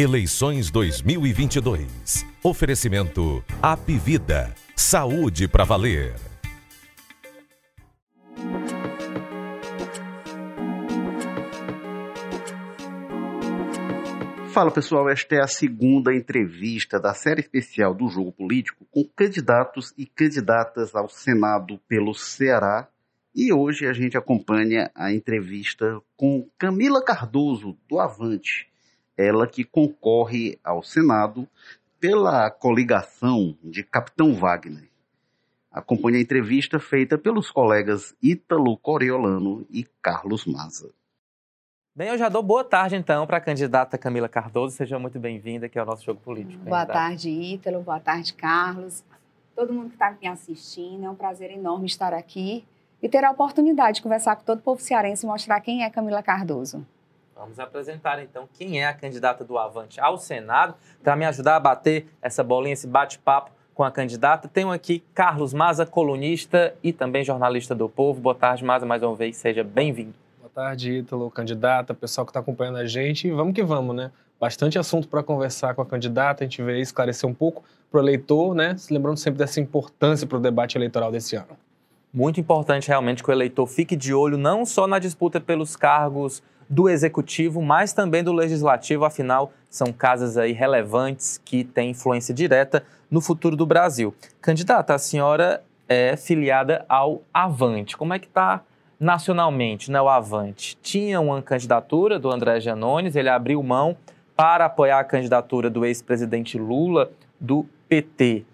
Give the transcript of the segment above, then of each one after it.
Eleições 2022. Oferecimento Apivida. Saúde para valer. Fala pessoal, esta é a segunda entrevista da série especial do Jogo Político com candidatos e candidatas ao Senado pelo Ceará. E hoje a gente acompanha a entrevista com Camila Cardoso, do Avante, ela que concorre ao Senado pela coligação de Capitão Wagner. Acompanha a entrevista feita pelos colegas Ítalo Coriolano e Carlos Maza. Bem, eu já dou boa tarde então para a candidata Camila Cardoso. Seja muito bem-vinda aqui ao nosso jogo político. Boa tarde, Ítalo. Boa tarde, Carlos. Todo mundo que está me assistindo, é um prazer enorme estar aqui e ter a oportunidade de conversar com todo o povo cearense e mostrar quem é Camila Cardoso. Vamos apresentar então quem é a candidata do Avante ao Senado. Para me ajudar a bater essa bolinha, esse bate-papo com a candidata, tenho aqui Carlos Maza, colunista e também jornalista do Povo. Boa tarde, Maza, mais uma vez, seja bem-vindo tarde, Ítalo, candidata, pessoal que está acompanhando a gente. E vamos que vamos, né? Bastante assunto para conversar com a candidata, a gente veio esclarecer um pouco para o eleitor, né? Se lembrando sempre dessa importância para o debate eleitoral desse ano. Muito importante realmente que o eleitor fique de olho não só na disputa pelos cargos do executivo, mas também do legislativo, afinal, são casas aí relevantes que têm influência direta no futuro do Brasil. Candidata, a senhora é filiada ao Avante. Como é que está nacionalmente, né, o Avante, tinha uma candidatura do André Janones, ele abriu mão para apoiar a candidatura do ex-presidente Lula do PT.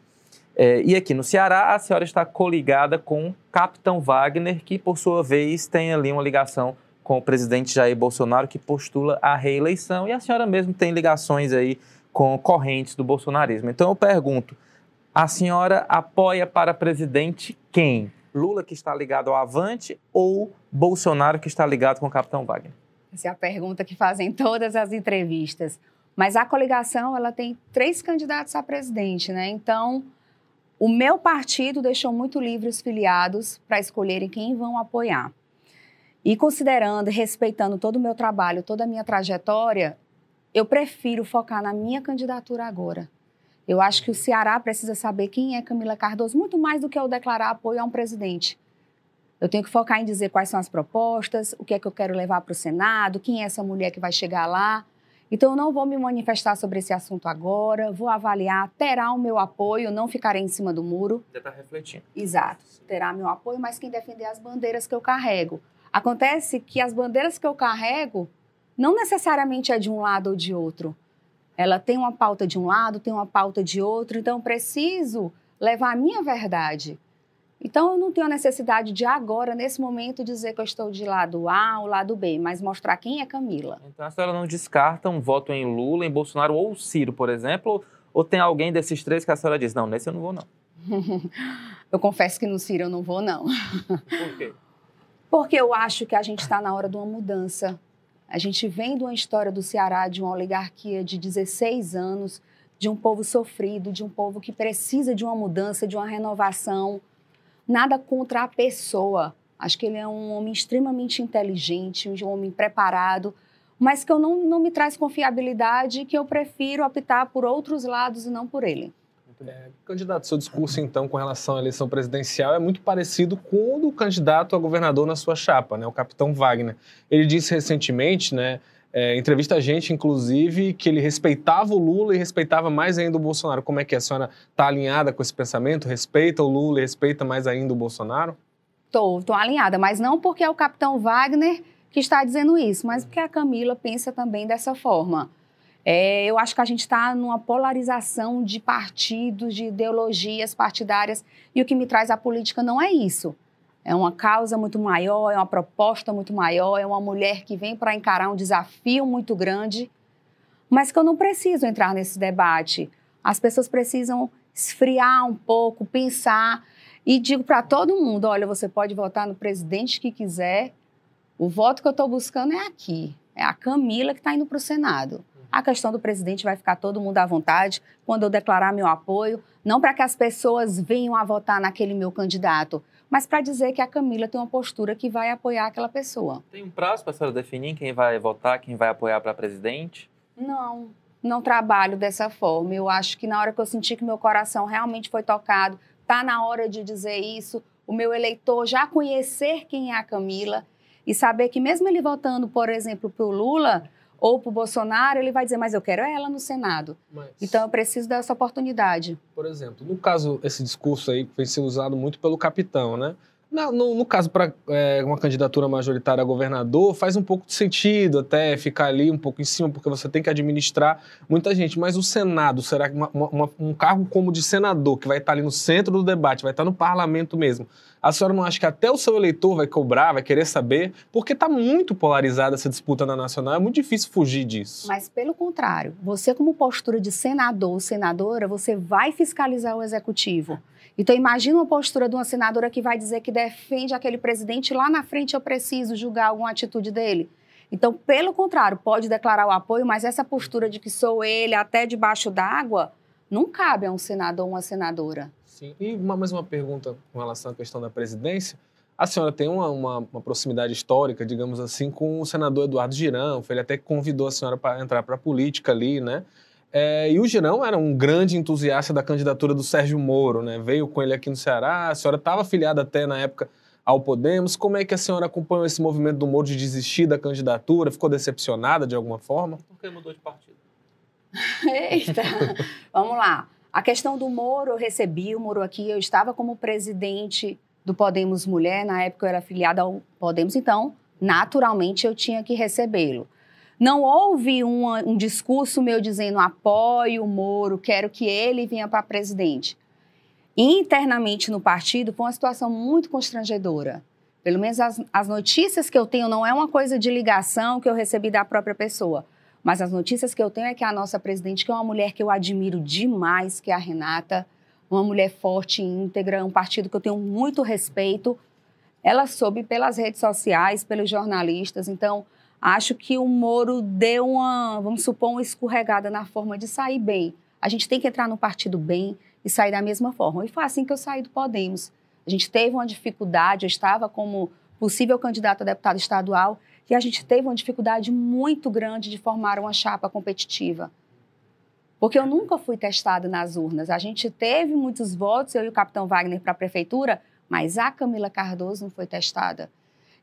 É, e aqui no Ceará, a senhora está coligada com Capitão Wagner, que por sua vez tem ali uma ligação com o presidente Jair Bolsonaro, que postula a reeleição, e a senhora mesmo tem ligações aí com correntes do bolsonarismo. Então eu pergunto, a senhora apoia para presidente quem? Lula que está ligado ao Avante ou Bolsonaro que está ligado com o Capitão Wagner? Essa é a pergunta que fazem todas as entrevistas. Mas a coligação, ela tem três candidatos a presidente, né? Então, o meu partido deixou muito livre os filiados para escolherem quem vão apoiar. E considerando, respeitando todo o meu trabalho, toda a minha trajetória, eu prefiro focar na minha candidatura agora. Eu acho que o Ceará precisa saber quem é Camila Cardoso, muito mais do que eu declarar apoio a um presidente. Eu tenho que focar em dizer quais são as propostas, o que é que eu quero levar para o Senado, quem é essa mulher que vai chegar lá. Então, eu não vou me manifestar sobre esse assunto agora, vou avaliar, terá o meu apoio, não ficarei em cima do muro. Já está refletindo. Exato, terá meu apoio, mas quem defender as bandeiras que eu carrego. Acontece que as bandeiras que eu carrego não necessariamente é de um lado ou de outro. Ela tem uma pauta de um lado, tem uma pauta de outro, então preciso levar a minha verdade. Então eu não tenho a necessidade de agora, nesse momento, dizer que eu estou de lado A ou lado B, mas mostrar quem é Camila. Então a senhora não descarta um voto em Lula, em Bolsonaro ou Ciro, por exemplo? Ou tem alguém desses três que a senhora diz, não, nesse eu não vou não? eu confesso que no Ciro eu não vou não. Por quê? Porque eu acho que a gente está na hora de uma mudança. A gente vem de uma história do Ceará, de uma oligarquia de 16 anos, de um povo sofrido, de um povo que precisa de uma mudança, de uma renovação. Nada contra a pessoa. Acho que ele é um homem extremamente inteligente, um homem preparado, mas que eu não, não me traz confiabilidade e que eu prefiro optar por outros lados e não por ele. É, candidato, seu discurso, então, com relação à eleição presidencial é muito parecido com o do candidato a governador na sua chapa, né, o capitão Wagner. Ele disse recentemente, né, é, entrevista a gente, inclusive, que ele respeitava o Lula e respeitava mais ainda o Bolsonaro. Como é que a senhora está alinhada com esse pensamento? Respeita o Lula e respeita mais ainda o Bolsonaro? Estou, estou alinhada, mas não porque é o capitão Wagner que está dizendo isso, mas porque a Camila pensa também dessa forma. É, eu acho que a gente está numa polarização de partidos, de ideologias partidárias, e o que me traz a política não é isso. É uma causa muito maior, é uma proposta muito maior, é uma mulher que vem para encarar um desafio muito grande, mas que eu não preciso entrar nesse debate. As pessoas precisam esfriar um pouco, pensar. E digo para todo mundo: olha, você pode votar no presidente que quiser, o voto que eu estou buscando é aqui. É a Camila que está indo para o Senado. A questão do presidente vai ficar todo mundo à vontade quando eu declarar meu apoio, não para que as pessoas venham a votar naquele meu candidato, mas para dizer que a Camila tem uma postura que vai apoiar aquela pessoa. Tem um prazo para a senhora definir quem vai votar, quem vai apoiar para presidente? Não, não trabalho dessa forma. Eu acho que na hora que eu senti que meu coração realmente foi tocado, tá na hora de dizer isso, o meu eleitor já conhecer quem é a Camila e saber que mesmo ele votando, por exemplo, para o Lula ou para o Bolsonaro, ele vai dizer, mas eu quero ela no Senado. Mas, Então eu preciso dessa oportunidade. por exemplo, no caso, esse discurso aí foi ser usado muito pelo capitão, né? Na- No, no caso, para uma candidatura majoritária a governador, faz um pouco de sentido até ficar ali um pouco em cima, porque você tem que administrar muita gente. Mas o Senado, será que uma- uma- um cargo como de senador, que vai estar ali no centro do debate, vai estar no parlamento mesmo, a senhora não acha que até o seu eleitor vai cobrar, vai querer saber? Porque está muito polarizada essa disputa na nacional, é muito difícil fugir disso. Mas pelo contrário, você como postura de senador ou senadora, você vai fiscalizar o executivo. Então imagina uma postura de uma senadora que vai dizer que defende aquele presidente lá na frente eu preciso julgar alguma atitude dele. Então, pelo contrário, pode declarar o apoio, mas essa postura de que sou ele até debaixo d'água não cabe a um senador ou uma senadora. Sim. E uma, mais uma pergunta com relação à questão da presidência. A senhora tem uma, uma- uma proximidade histórica, digamos assim, com o senador Eduardo Girão. Ele até convidou a senhora para entrar para a política ali, né? É, e o Girão era um grande entusiasta da candidatura do Sérgio Moro, né? Veio com ele aqui no Ceará. A senhora estava afiliada até na época ao Podemos. Como é que a senhora acompanhou esse movimento do Moro de desistir da candidatura? Ficou decepcionada de alguma forma? Por que mudou de partido? Eita! Vamos lá. A questão do Moro, eu recebi o Moro aqui, eu estava como presidente do Podemos Mulher, na época eu era afiliada ao Podemos, então, naturalmente, eu tinha que recebê-lo. Não houve um discurso meu dizendo apoio o Moro, quero que ele venha para presidente. Internamente no partido, foi uma situação muito constrangedora. Pelo menos as, as notícias que eu tenho não é uma coisa de ligação que eu recebi da própria pessoa. Mas as notícias que eu tenho é que a nossa presidente, que é uma mulher que eu admiro demais, que é a Renata, uma mulher forte e íntegra, um partido que eu tenho muito respeito, ela soube pelas redes sociais, pelos jornalistas. Então, acho que o Moro deu uma, vamos supor, uma escorregada na forma de sair bem. A gente tem que entrar no partido bem e sair da mesma forma. E foi assim que eu saí do Podemos. A gente teve uma dificuldade, eu estava como possível candidato a deputado estadual e a gente teve uma dificuldade muito grande de formar uma chapa competitiva. Porque eu nunca fui testada nas urnas. A gente teve muitos votos, eu e o capitão Wagner para a prefeitura, mas a Camila Cardoso não foi testada.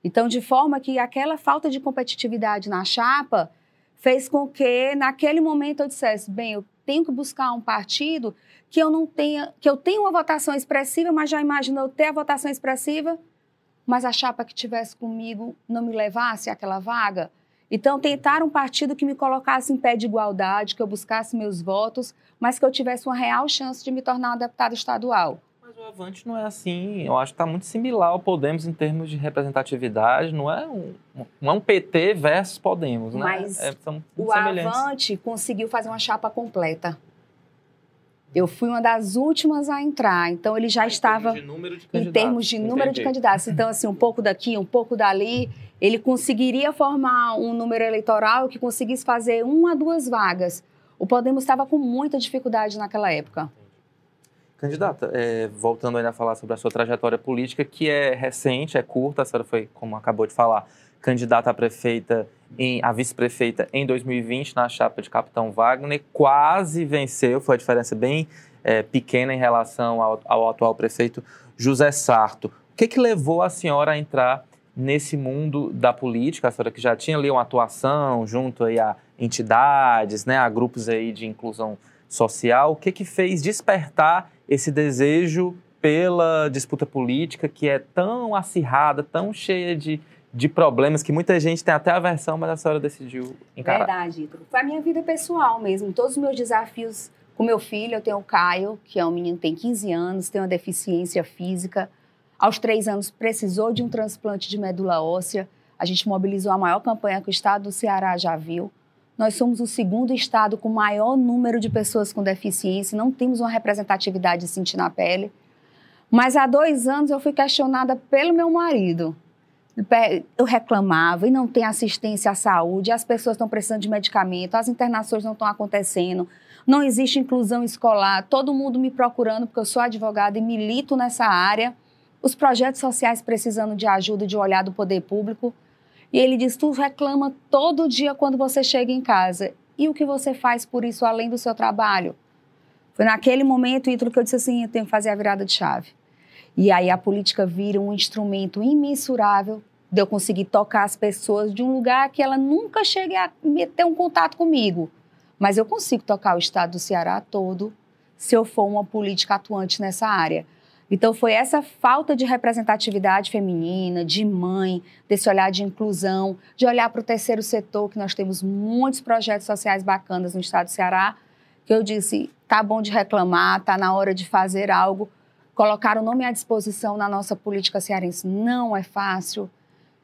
Então, de forma que aquela falta de competitividade na chapa fez com que, naquele momento, eu dissesse: bem, eu tenho que buscar um partido que eu não tenha, que eu tenha uma votação expressiva, mas já imagino eu ter a votação expressiva, mas a chapa que tivesse comigo não me levasse àquela vaga. Então, tentar um partido que me colocasse em pé de igualdade, que eu buscasse meus votos, mas que eu tivesse uma real chance de me tornar uma deputada estadual. O Avante não é assim. Eu acho que está muito similar ao Podemos em termos de representatividade. Não é um, não é um PT versus Podemos, né? Mas É, são O. Avante conseguiu fazer uma chapa completa. Eu fui uma das últimas a entrar, então ele já estava Em termos de número de em candidatos. termos de número de Entendi. candidatos. Então, assim, um pouco daqui, um pouco dali, ele conseguiria formar um número eleitoral que conseguisse fazer uma a duas vagas. O Podemos estava com muita dificuldade naquela época. Candidata, é, voltando ainda a falar sobre a sua trajetória política, que é recente, é curta, a senhora foi, como acabou de falar, candidata a prefeita, em, a vice-prefeita em 2020 na chapa de Capitão Wagner, quase venceu, foi a diferença bem é, pequena em relação ao, ao atual prefeito José Sarto. O que, que levou a senhora a entrar nesse mundo da política? A senhora que já tinha ali uma atuação junto aí a entidades, né, a grupos aí de inclusão social, o que que fez despertar esse desejo pela disputa política que é tão acirrada, tão cheia de, de problemas, que muita gente tem até aversão, mas a senhora decidiu encarar. Verdade, Ítalo. Foi a minha vida pessoal mesmo. Todos os meus desafios com meu filho, eu tenho o Caio, que é um menino que tem 15 anos, tem uma deficiência física. Aos três anos precisou de um transplante de medula óssea. A gente mobilizou a maior campanha que o estado do Ceará já viu. Nós somos o segundo estado com maior número de pessoas com deficiência, não temos uma representatividade de sentir na pele. Mas há dois anos eu fui questionada pelo meu marido. Eu reclamava e não tem assistência à saúde, as pessoas estão precisando de medicamento, as internações não estão acontecendo, não existe inclusão escolar, todo mundo me procurando porque eu sou advogada e milito nessa área, os projetos sociais precisando de ajuda, de olhar do poder público. E ele diz: Tu reclama todo dia quando você chega em casa. E o que você faz por isso além do seu trabalho? Foi naquele momento, Ítalo, que eu disse assim: eu tenho que fazer a virada de chave. E aí a política vira um instrumento imensurável de eu conseguir tocar as pessoas de um lugar que ela nunca chegue a ter um contato comigo. Mas eu consigo tocar o estado do Ceará todo se eu for uma política atuante nessa área. Então foi essa falta de representatividade feminina, de mãe, desse olhar de inclusão, de olhar para o terceiro setor, que nós temos muitos projetos sociais bacanas no estado do Ceará, que eu disse, tá bom de reclamar, tá na hora de fazer algo. Colocar o nome à disposição na nossa política cearense não é fácil.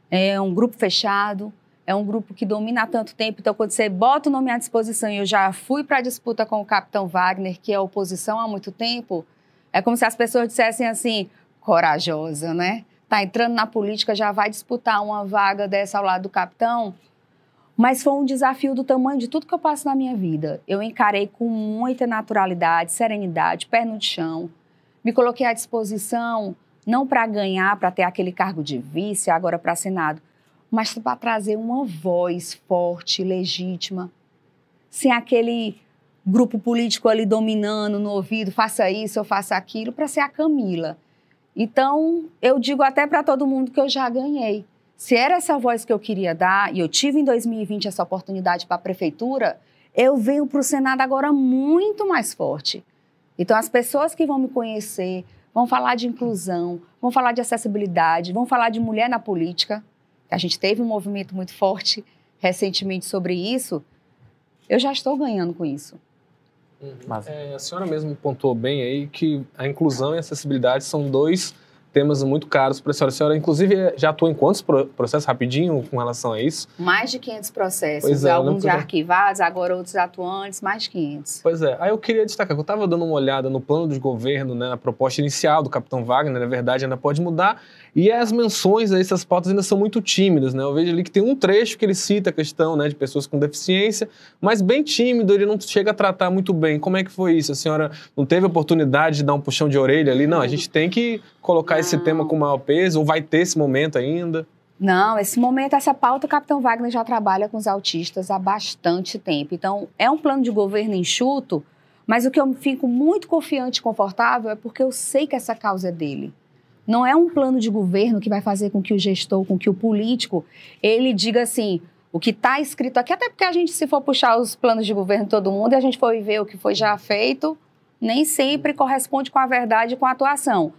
É um grupo fechado, é um grupo que domina há tanto tempo. Então, quando você bota o nome à disposição, e eu já fui para a disputa com o capitão Wagner, que é oposição há muito tempo, é como se as pessoas dissessem assim, corajosa, né? Tá entrando na política, já vai disputar uma vaga dessa ao lado do capitão. Mas foi um desafio do tamanho de tudo que eu passo na minha vida. Eu encarei com muita naturalidade, serenidade, pé no chão. Me coloquei à disposição, não para ganhar, para ter aquele cargo de vice, agora para Senado, mas para trazer uma voz forte, legítima, sem aquele grupo político ali dominando no ouvido, faça isso, eu faça aquilo, para ser a Camila. Então, eu digo até para todo mundo que eu já ganhei. Se era essa voz que eu queria dar, e eu tive em 2020 essa oportunidade para a prefeitura, eu venho para o Senado agora muito mais forte. Então, as pessoas que vão me conhecer vão falar de inclusão, vão falar de acessibilidade, vão falar de mulher na política. A gente teve um movimento muito forte recentemente sobre isso. Eu já estou ganhando com isso. Uhum. Mas... É, a senhora mesmo pontuou bem aí que a inclusão e a acessibilidade são dois temas muito caros para a senhora. A senhora, inclusive, já atuou em quantos processos, rapidinho, com relação a isso? Mais de 500 processos, é, alguns já arquivados, agora outros atuantes, mais de 500. Pois é. Aí eu queria destacar que eu estava dando uma olhada no plano de governo, né, na proposta inicial do capitão Wagner, na verdade ainda pode mudar, e as menções a essas pautas ainda são muito tímidas, né? Eu vejo ali que tem um trecho que ele cita a questão né, de pessoas com deficiência, mas bem tímido, ele não chega a tratar muito bem. Como é que foi isso? A senhora não teve oportunidade de dar um puxão de orelha ali? Não, a gente tem que colocar não. esse tema com maior peso, ou vai ter esse momento ainda? Não, esse momento, essa pauta, o Capitão Wagner já trabalha com os autistas há bastante tempo. Então, é um plano de governo enxuto, mas o que eu fico muito confiante e confortável é porque eu sei que essa causa é dele. Não é um plano de governo que vai fazer com que o gestor, com que o político, ele diga assim, o que está escrito aqui, até porque a gente, se for puxar os planos de governo de todo mundo e a gente for ver o que foi já feito, nem sempre corresponde com a verdade e com a atuação.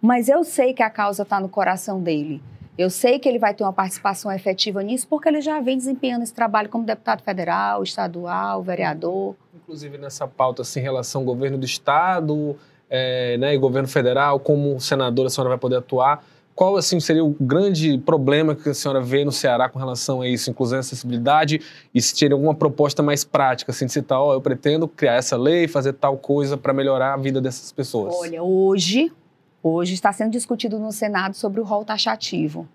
Mas eu sei que a causa está no coração dele. Eu sei que ele vai ter uma participação efetiva nisso, porque ele já vem desempenhando esse trabalho como deputado federal, estadual, vereador. Inclusive nessa pauta, assim, em relação ao governo do Estado, é, né, e governo federal, como senadora a senhora vai poder atuar. Qual assim seria o grande problema que a senhora vê no Ceará com relação a isso, inclusão e acessibilidade? E se teria alguma proposta mais prática, assim, de citar, ó, oh, eu pretendo criar essa lei, fazer tal coisa para melhorar a vida dessas pessoas? Olha, hoje, hoje está sendo discutido no Senado sobre o rol taxativo.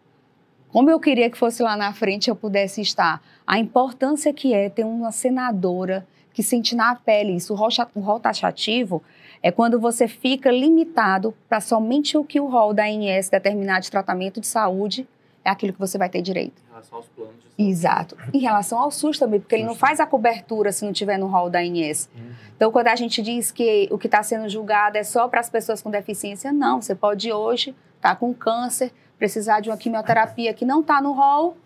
Como eu queria que fosse lá na frente eu pudesse estar. A importância que é ter uma senadora que sente na pele isso. O rol taxativo é quando você fica limitado para somente o que o rol da ANS determinar de tratamento de saúde é aquilo que você vai ter direito. Em relação aos planos de saúde. Exato. Em relação ao SUS também, porque ele não faz a cobertura se não tiver no rol da ANS. Uhum. Então, quando a gente diz que o que está sendo julgado é só para as pessoas com deficiência, não. Você pode hoje estar tá com câncer, precisar de uma quimioterapia que não está no rol,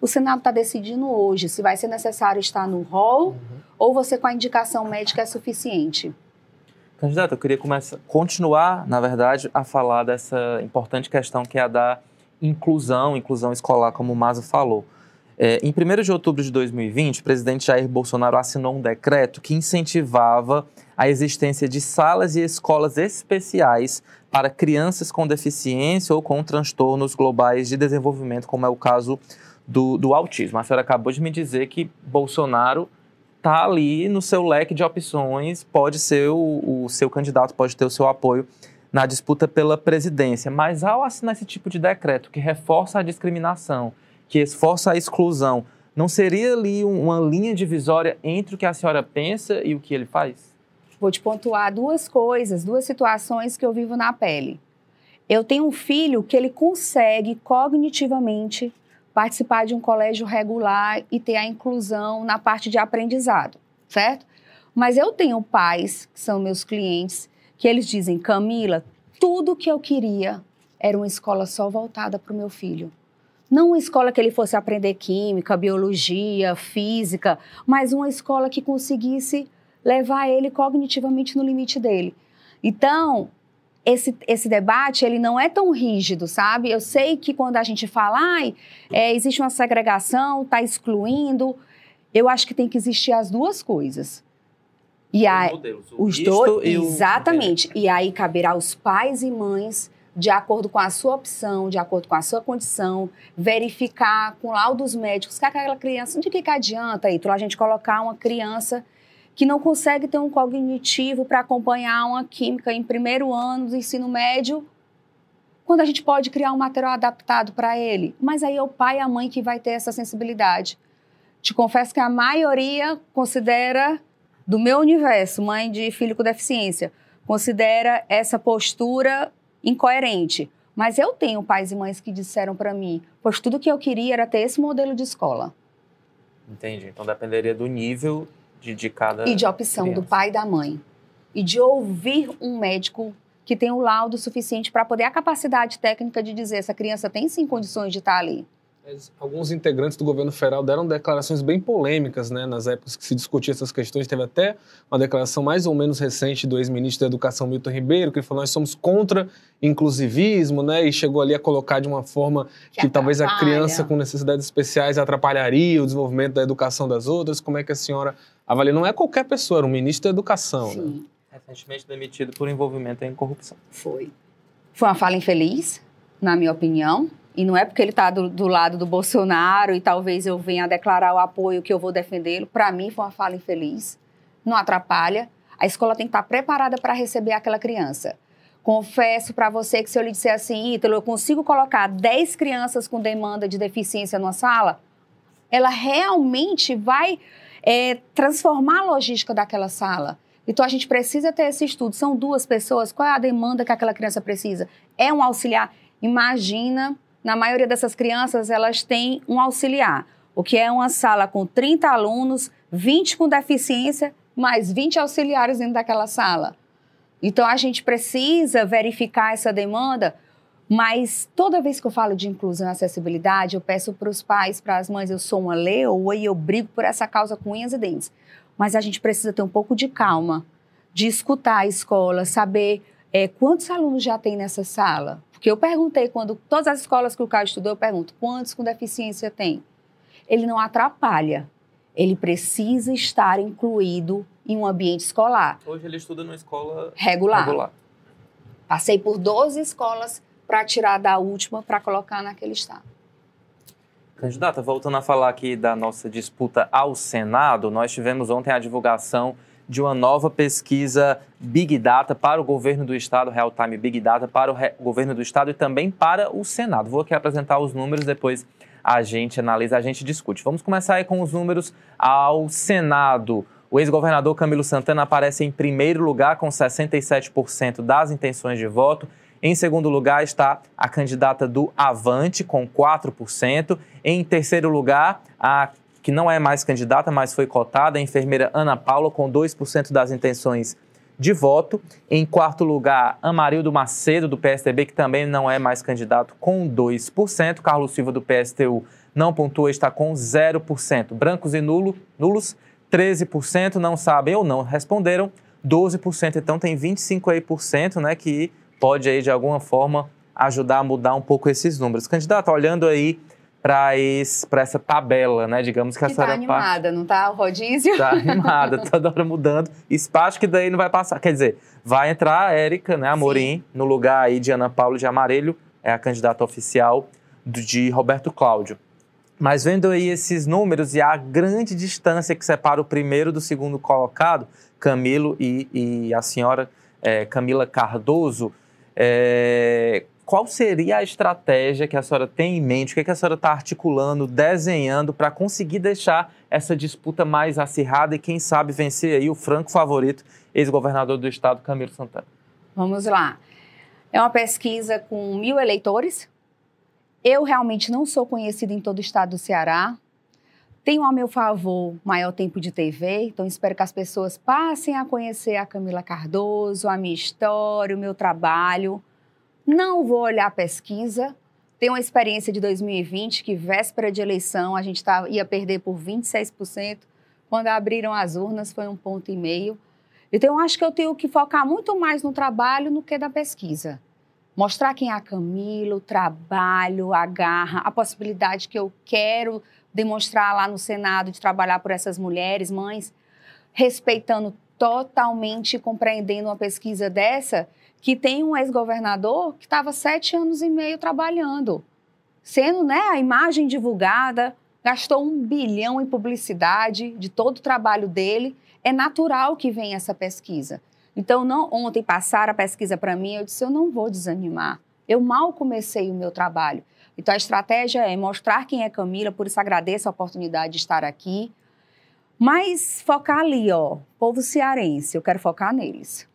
o Senado está decidindo hoje se vai ser necessário estar no rol uhum. ou você com a indicação médica é suficiente. Candidato, eu queria começar, continuar, na verdade, a falar dessa importante questão que é a da inclusão, inclusão escolar, como o Mazo falou. É, em 1 de outubro de 2020, o presidente Jair Bolsonaro assinou um decreto que incentivava a existência de salas e escolas especiais para crianças com deficiência ou com transtornos globais de desenvolvimento, como é o caso do, do autismo. A senhora acabou de me dizer que Bolsonaro está ali no seu leque de opções, pode ser o, o seu candidato, pode ter o seu apoio na disputa pela presidência. Mas ao assinar esse tipo de decreto que reforça a discriminação, que esforça a exclusão, não seria ali uma linha divisória entre o que a senhora pensa e o que ele faz? Vou te pontuar duas coisas, duas situações que eu vivo na pele. Eu tenho um filho que ele consegue cognitivamente participar de um colégio regular e ter a inclusão na parte de aprendizado, certo? Mas eu tenho pais, que são meus clientes, que eles dizem, Camila, tudo que eu queria era uma escola só voltada para o meu filho. Não uma escola que ele fosse aprender química, biologia, física, mas uma escola que conseguisse levar ele cognitivamente no limite dele. Então, esse, esse debate ele não é tão rígido, sabe? Eu sei que quando a gente fala, ai, é, existe uma segregação, está excluindo, eu acho que tem que existir as duas coisas. E aí, os, modelos, os dois, exatamente. E aí caberá aos pais e mães, de acordo com a sua opção, de acordo com a sua condição, verificar com laudos médicos que aquela criança, de que, que adianta, aí, a gente colocar uma criança que não consegue ter um cognitivo para acompanhar uma química em primeiro ano do ensino médio, quando a gente pode criar um material adaptado para ele. Mas aí é o pai e a mãe que vai ter essa sensibilidade. Te confesso que a maioria considera, do meu universo, mãe de filho com deficiência, considera essa postura incoerente. Mas eu tenho pais e mães que disseram para mim, pois tudo que eu queria era ter esse modelo de escola. Entendi. Então dependeria do nível de, de cada. E de opção criança. do pai e da mãe. E de ouvir um médico que tem o laudo suficiente para poder a capacidade técnica de dizer essa criança tem sim condições de estar ali. Alguns integrantes do governo federal deram declarações bem polêmicas, né, nas épocas que se discutia essas questões. Teve até uma declaração mais ou menos recente do ex-ministro da Educação Milton Ribeiro, que falou: nós somos contra inclusivismo, né, e chegou ali a colocar de uma forma que, que talvez a criança com necessidades especiais atrapalharia o desenvolvimento da educação das outras. Como é que a senhora avalia? Não é qualquer pessoa, era um ministro da Educação. Né? Sim. Né? Recentemente demitido por envolvimento em corrupção. Foi. Foi uma fala infeliz, na minha opinião e não é porque ele está do, do, lado do Bolsonaro e talvez eu venha declarar o apoio que eu vou defendê-lo. Para mim, foi uma fala infeliz. Não atrapalha. A escola tem que estar tá preparada para receber aquela criança. Confesso para você que se eu lhe disser assim, Ítalo, eu consigo colocar 10 crianças com demanda de deficiência numa sala, ela realmente vai é, transformar a logística daquela sala. Então a gente precisa ter esse estudo. São duas pessoas, qual é a demanda que aquela criança precisa? É um auxiliar? Imagina na maioria dessas crianças, elas têm um auxiliar, o que é uma sala com 30 alunos, 20 com deficiência, mais 20 auxiliares dentro daquela sala. Então, a gente precisa verificar essa demanda, mas toda vez que eu falo de inclusão e acessibilidade, eu peço para os pais, para as mães, eu sou uma leoa e eu brigo por essa causa com unhas e dentes. Mas a gente precisa ter um pouco de calma, de escutar a escola, saber é, quantos alunos já tem nessa sala, porque eu perguntei, quando todas as escolas que o Caio estudou, eu pergunto, quantos com deficiência tem? Ele não atrapalha. Ele precisa estar incluído em um ambiente escolar. Hoje ele estuda numa escola regular. regular. Passei por 12 escolas para tirar da última para colocar naquele estado. Candidata, voltando a falar aqui da nossa disputa ao Senado, nós tivemos ontem a divulgação de uma nova pesquisa Big Data para o governo do estado, Real Time Big Data para o governo do estado e também para o Senado. Vou aqui apresentar os números, depois a gente analisa, a gente discute. Vamos começar aí com os números ao Senado. O ex-governador Camilo Santana aparece em primeiro lugar com 67% das intenções de voto. Em segundo lugar está a candidata do Avante com 4%. Em terceiro lugar, a que não é mais candidata, mas foi cotada, a enfermeira Ana Paula, com 2% das intenções de voto. Em quarto lugar, Amarildo Macedo, do PSDB, que também não é mais candidato, com 2%. Carlos Silva, do PSTU, não pontua, está com 0%. Brancos e nulo, nulos, 13%, não sabem ou não responderam, 12%. Então tem 25% né, que pode aí, de alguma forma, ajudar a mudar um pouco esses números. Candidato, olhando aí para essa tabela, né? Digamos que, que a senhora. Tá animada, não tá o rodízio? Tá animada, toda hora mudando. Espaço que daí não vai passar. Quer dizer, vai entrar a Érica, né, Amorim, Sim. no lugar aí de Ana Paula de Amarelho, é a candidata oficial de Roberto Cláudio. Mas vendo aí esses números e a grande distância que separa o primeiro do segundo colocado, Camilo e, e a senhora é, Camila Cardoso, é, qual seria a estratégia que a senhora tem em mente? O que, é que a senhora está articulando, desenhando para conseguir deixar essa disputa mais acirrada e, quem sabe, vencer aí o franco favorito, ex-governador do estado, Camilo Santana? Vamos lá. É uma pesquisa com mil eleitores Eu realmente não sou conhecida em todo o estado do Ceará. Tenho a meu favor maior tempo de TV, então espero que as pessoas passem a conhecer a Camila Cardoso, a minha história, o meu trabalho. Não vou olhar a pesquisa. Tenho uma experiência de 2020 que, véspera de eleição, a gente tá, ia perder por 26%. Quando abriram as urnas, foi um ponto e meio. Então, eu acho que eu tenho que focar muito mais no trabalho do que da pesquisa. Mostrar quem é a Camila, o trabalho, a garra, a possibilidade que eu quero demonstrar lá no Senado de trabalhar por essas mulheres, mães, respeitando totalmente compreendendo uma pesquisa dessa, que tem um ex-governador que estava sete anos e meio trabalhando, sendo né, a imagem divulgada, gastou um bilhão em publicidade de todo o trabalho dele. É natural que venha essa pesquisa. Então, não, ontem passaram a pesquisa para mim, eu disse, eu não vou desanimar. Eu mal comecei o meu trabalho. Então, a estratégia é mostrar quem é Camila, por isso agradeço a oportunidade de estar aqui. Mas focar ali, ó, povo cearense, eu quero focar neles.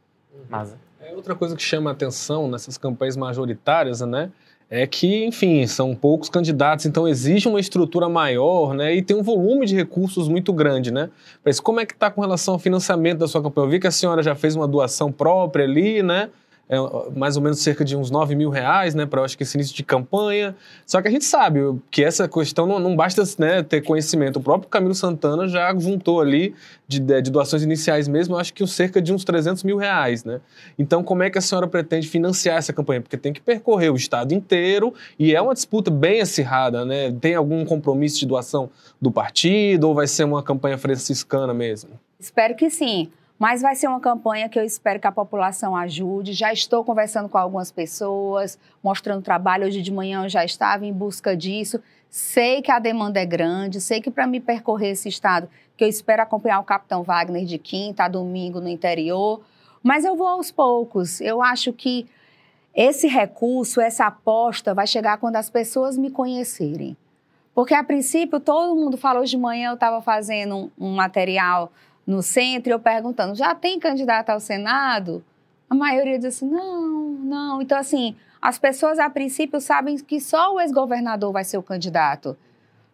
Mas... É outra coisa que chama a atenção nessas campanhas majoritárias, né? é que, enfim, são poucos candidatos, então exige uma estrutura maior, né? E tem um volume de recursos muito grande, né? Mas como é que está com relação ao financiamento da sua campanha? Eu vi que a senhora já fez uma doação própria ali, né? É, mais ou menos cerca de uns 9 mil reais, né, para acho que esse início de campanha. Só que a gente sabe que essa questão não, não basta né, ter conhecimento. O próprio Camilo Santana já juntou ali de, de doações iniciais mesmo, acho que cerca de uns 300 mil reais, né? Então, como é que a senhora pretende financiar essa campanha? Porque tem que percorrer o estado inteiro e é uma disputa bem acirrada, né? Tem algum compromisso de doação do partido ou vai ser uma campanha franciscana mesmo? Espero que sim. Mas vai ser uma campanha que eu espero que a população ajude. Já estou conversando com algumas pessoas, mostrando trabalho. Hoje de manhã eu já estava em busca disso. Sei que a demanda é grande, sei que para me percorrer esse estado, que eu espero acompanhar o Capitão Wagner de quinta a domingo no interior, mas eu vou aos poucos. Eu acho que esse recurso, essa aposta vai chegar quando as pessoas me conhecerem. Porque a princípio todo mundo falou de manhã, eu estava fazendo um, um material no centro, eu perguntando, já tem candidato ao Senado? A maioria diz assim, não, não. Então, assim, as pessoas a princípio sabem que só o ex-governador vai ser o candidato.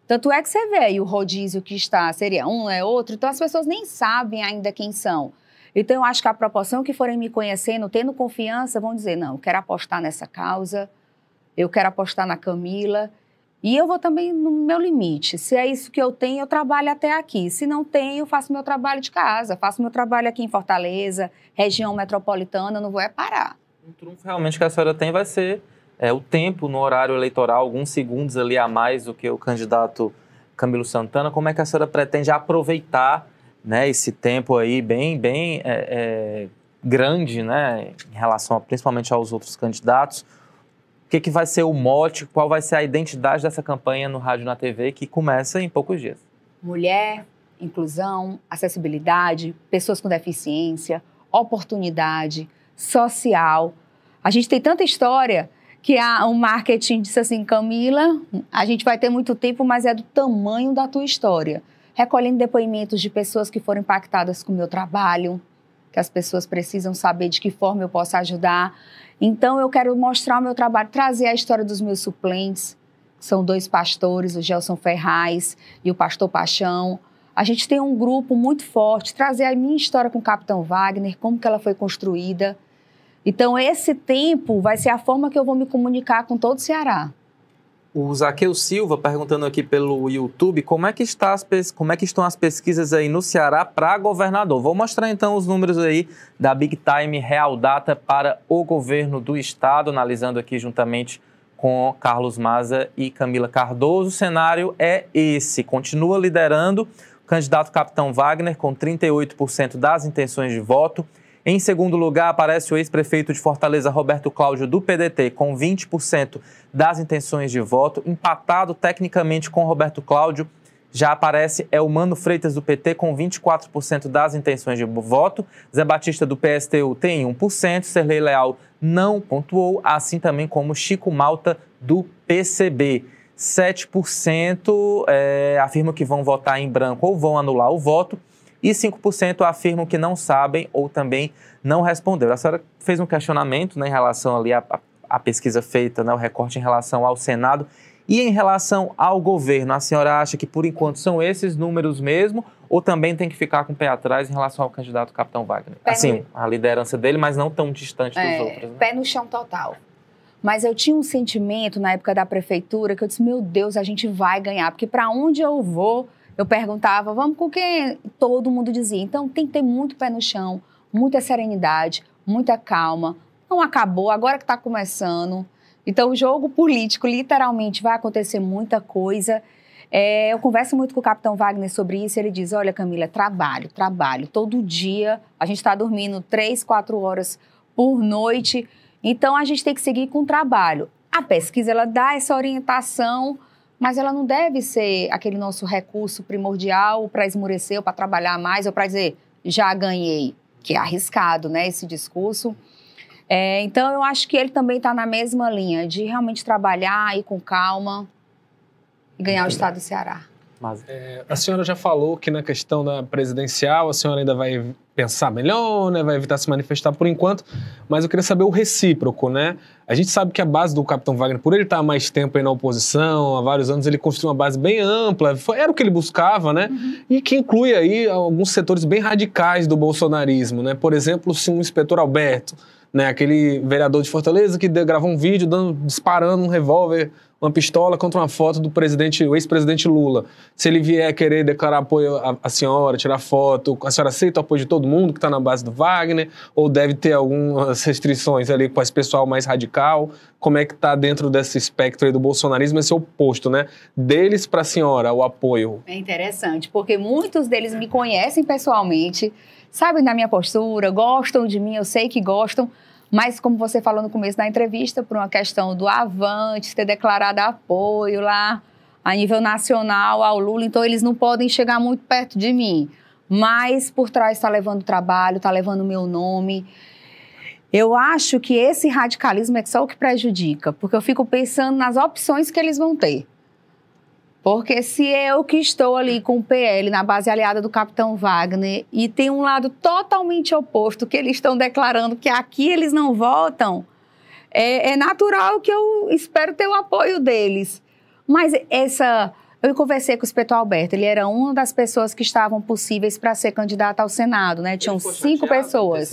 Tanto é que você vê aí o rodízio que está, seria um, é outro, então as pessoas nem sabem ainda quem são. Então, eu acho que a proporção que forem me conhecendo, tendo confiança, vão dizer, não, eu quero apostar nessa causa, eu quero apostar na Camila, e eu vou também no meu limite. Se é isso que eu tenho, eu trabalho até aqui. Se não tenho, faço meu trabalho de casa, faço meu trabalho aqui em Fortaleza, região metropolitana, não vou é parar. Um trunfo realmente que a senhora tem vai ser é, o tempo no horário eleitoral, alguns segundos ali a mais do que o candidato Camilo Santana. Como é que a senhora pretende aproveitar né, esse tempo aí bem, bem é, é, grande né, em relação a, principalmente aos outros candidatos? Que, que vai ser o mote, qual vai ser a identidade dessa campanha no rádio e na TV que começa em poucos dias? Mulher, inclusão, acessibilidade, pessoas com deficiência, oportunidade, social. A gente tem tanta história que o marketing disse assim, Camila, a gente vai ter muito tempo, mas é do tamanho da tua história. Recolhendo depoimentos de pessoas que foram impactadas com o meu trabalho, que as pessoas precisam saber de que forma eu posso ajudar. Então, eu quero mostrar o meu trabalho, trazer a história dos meus suplentes, são dois pastores, o Gelson Ferraz e o pastor Paixão. A gente tem um grupo muito forte, trazer a minha história com o Capitão Wagner, como que ela foi construída. Então, esse tempo vai ser a forma que eu vou me comunicar com todo o Ceará. O Zaqueu Silva perguntando aqui pelo YouTube como é que, está as, como é que estão as pesquisas aí no Ceará para governador. Vou mostrar então os números aí da Big Time Real Data para o governo do estado, analisando aqui juntamente com Carlos Maza e Camila Cardoso. O cenário é esse: continua liderando o candidato Capitão Wagner com 38% das intenções de voto. Em segundo lugar, aparece o ex-prefeito de Fortaleza, Roberto Cláudio, do PDT, com 20% das intenções de voto. Empatado tecnicamente com Roberto Cláudio, já aparece é o Mano Freitas, do PT, com 24% das intenções de voto. Zé Batista, do PSTU, tem 1%. Serlei Leal não pontuou, assim também como Chico Malta, do PCB. 7% é, afirmam que vão votar em branco ou vão anular o voto e 5% afirmam que não sabem ou também não responderam. A senhora fez um questionamento né, em relação ali a, a pesquisa feita, né, o recorte em relação ao Senado. E em relação ao governo, a senhora acha que por enquanto são esses números mesmo, ou também tem que ficar com o pé atrás em relação ao candidato Capitão Wagner? Pé assim, no... a liderança dele, mas não tão distante dos é, outros. Né? Pé no chão total. Mas eu tinha um sentimento na época da prefeitura que eu disse: meu Deus, a gente vai ganhar, porque para onde eu vou, eu perguntava, vamos com quem? Todo mundo dizia. Então tem que ter muito pé no chão, muita serenidade, muita calma. Não acabou, agora que está começando. Então, o jogo político, literalmente, vai acontecer muita coisa. É, eu converso muito com o capitão Wagner sobre isso. Ele diz: Olha, Camila, trabalho, trabalho. Todo dia a gente está dormindo três, quatro horas por noite. Então, a gente tem que seguir com o trabalho. A pesquisa, ela dá essa orientação, mas ela não deve ser aquele nosso recurso primordial para esmorecer, ou para trabalhar mais, ou para dizer: já ganhei, que é arriscado, né, esse discurso. É, então, eu acho que ele também está na mesma linha de realmente trabalhar, ir com calma e ganhar o estado do Ceará. Mas... É, a senhora já falou que na questão da presidencial a senhora ainda vai pensar melhor, né? vai evitar se manifestar por enquanto, mas eu queria saber o recíproco, né? A gente sabe que a base do Capitão Wagner, por ele estar há mais tempo aí na oposição, há vários anos, ele construiu uma base bem ampla, foi, era o que ele buscava, né? Uhum. E que inclui aí alguns setores bem radicais do bolsonarismo, né? Por exemplo, se um inspetor Alberto né? Aquele vereador de Fortaleza que gravou um vídeo dando, disparando um revólver, uma pistola contra uma foto do presidente, o ex-presidente Lula. Se ele vier querer declarar apoio à, à, senhora, tirar foto, a senhora aceita o apoio de todo mundo que está na base do Wagner? Ou deve ter algumas restrições ali com esse pessoal mais radical? Como é que está dentro desse espectro aí do bolsonarismo esse oposto, né? Deles para a senhora, o apoio. É interessante, porque muitos deles me conhecem pessoalmente, sabem da minha postura, gostam de mim, eu sei que gostam, mas como você falou no começo da entrevista, por uma questão do Avante ter declarado apoio lá a nível nacional ao Lula, então eles não podem chegar muito perto de mim. Mas por trás está levando trabalho, está levando o meu nome. Eu acho que esse radicalismo é só o que prejudica, porque eu fico pensando nas opções que eles vão ter. Porque se eu que estou ali com o PL na base aliada do capitão Wagner e tem um lado totalmente oposto, que eles estão declarando que aqui eles não votam, é, é natural que eu espero ter o apoio deles. Mas essa. Eu conversei com o Espeto Alberto, ele era uma das pessoas que estavam possíveis para ser candidato ao Senado, né? Tinham cinco pessoas.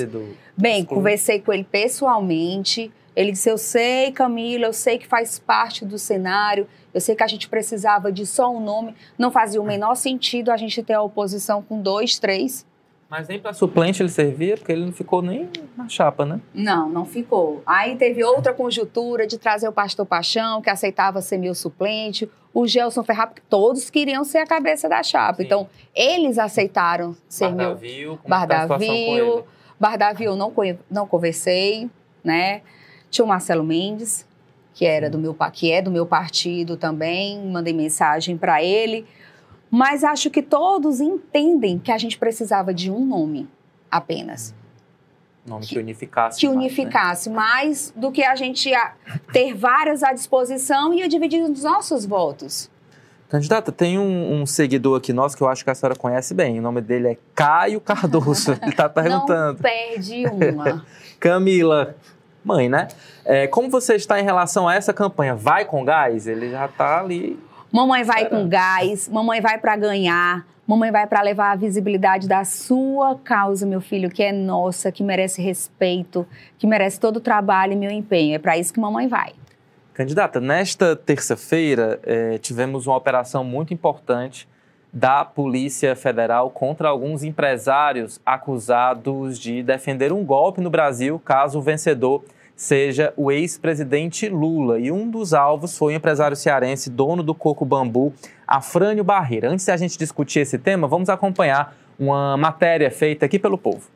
Bem, conversei com ele pessoalmente. Ele disse: Eu sei, Camila, eu sei que faz parte do cenário eu sei que a gente precisava de só um nome, não fazia o menor sentido a gente ter a oposição com dois, três. Mas nem para suplente ele servia, porque ele não ficou nem na chapa, né? Não, não ficou. Aí teve outra conjuntura de trazer o pastor Paixão, que aceitava ser meu suplente, o Gelson Ferrar, porque todos queriam ser a cabeça da chapa. Sim. Então, eles aceitaram ser Bardavil, meu. Bardavil. Bardavil, não, não conversei, né? Tinha o Marcelo Mendes, que era do meu que é do meu partido também, mandei mensagem para ele, mas acho que todos entendem que a gente precisava de um nome apenas. Nome que, que unificasse. Que unificasse mais, né? mais do que a gente ter várias à disposição e ia dividir os nossos votos. Candidata, tem um, um, seguidor aqui nosso que eu acho que a senhora conhece bem. O nome dele é Caio Cardoso. Ele está perguntando. Não perde uma. Camila, mãe, né? É, como você está em relação a essa campanha? Vai com gás? Ele já está ali. Mamãe vai com gás, mamãe vai para ganhar, mamãe vai para levar a visibilidade da sua causa, meu filho, que é nossa, que merece respeito, que merece todo o trabalho e meu empenho. É para isso que mamãe vai. Candidata, nesta terça-feira é, tivemos uma operação muito importante da Polícia Federal contra alguns empresários acusados de defender um golpe no Brasil caso o vencedor seja o ex-presidente Lula. E um dos alvos foi o empresário cearense, dono do Coco Bambu, Afrânio Barreira. Antes de a gente discutir esse tema, vamos acompanhar uma matéria feita aqui pelo povo.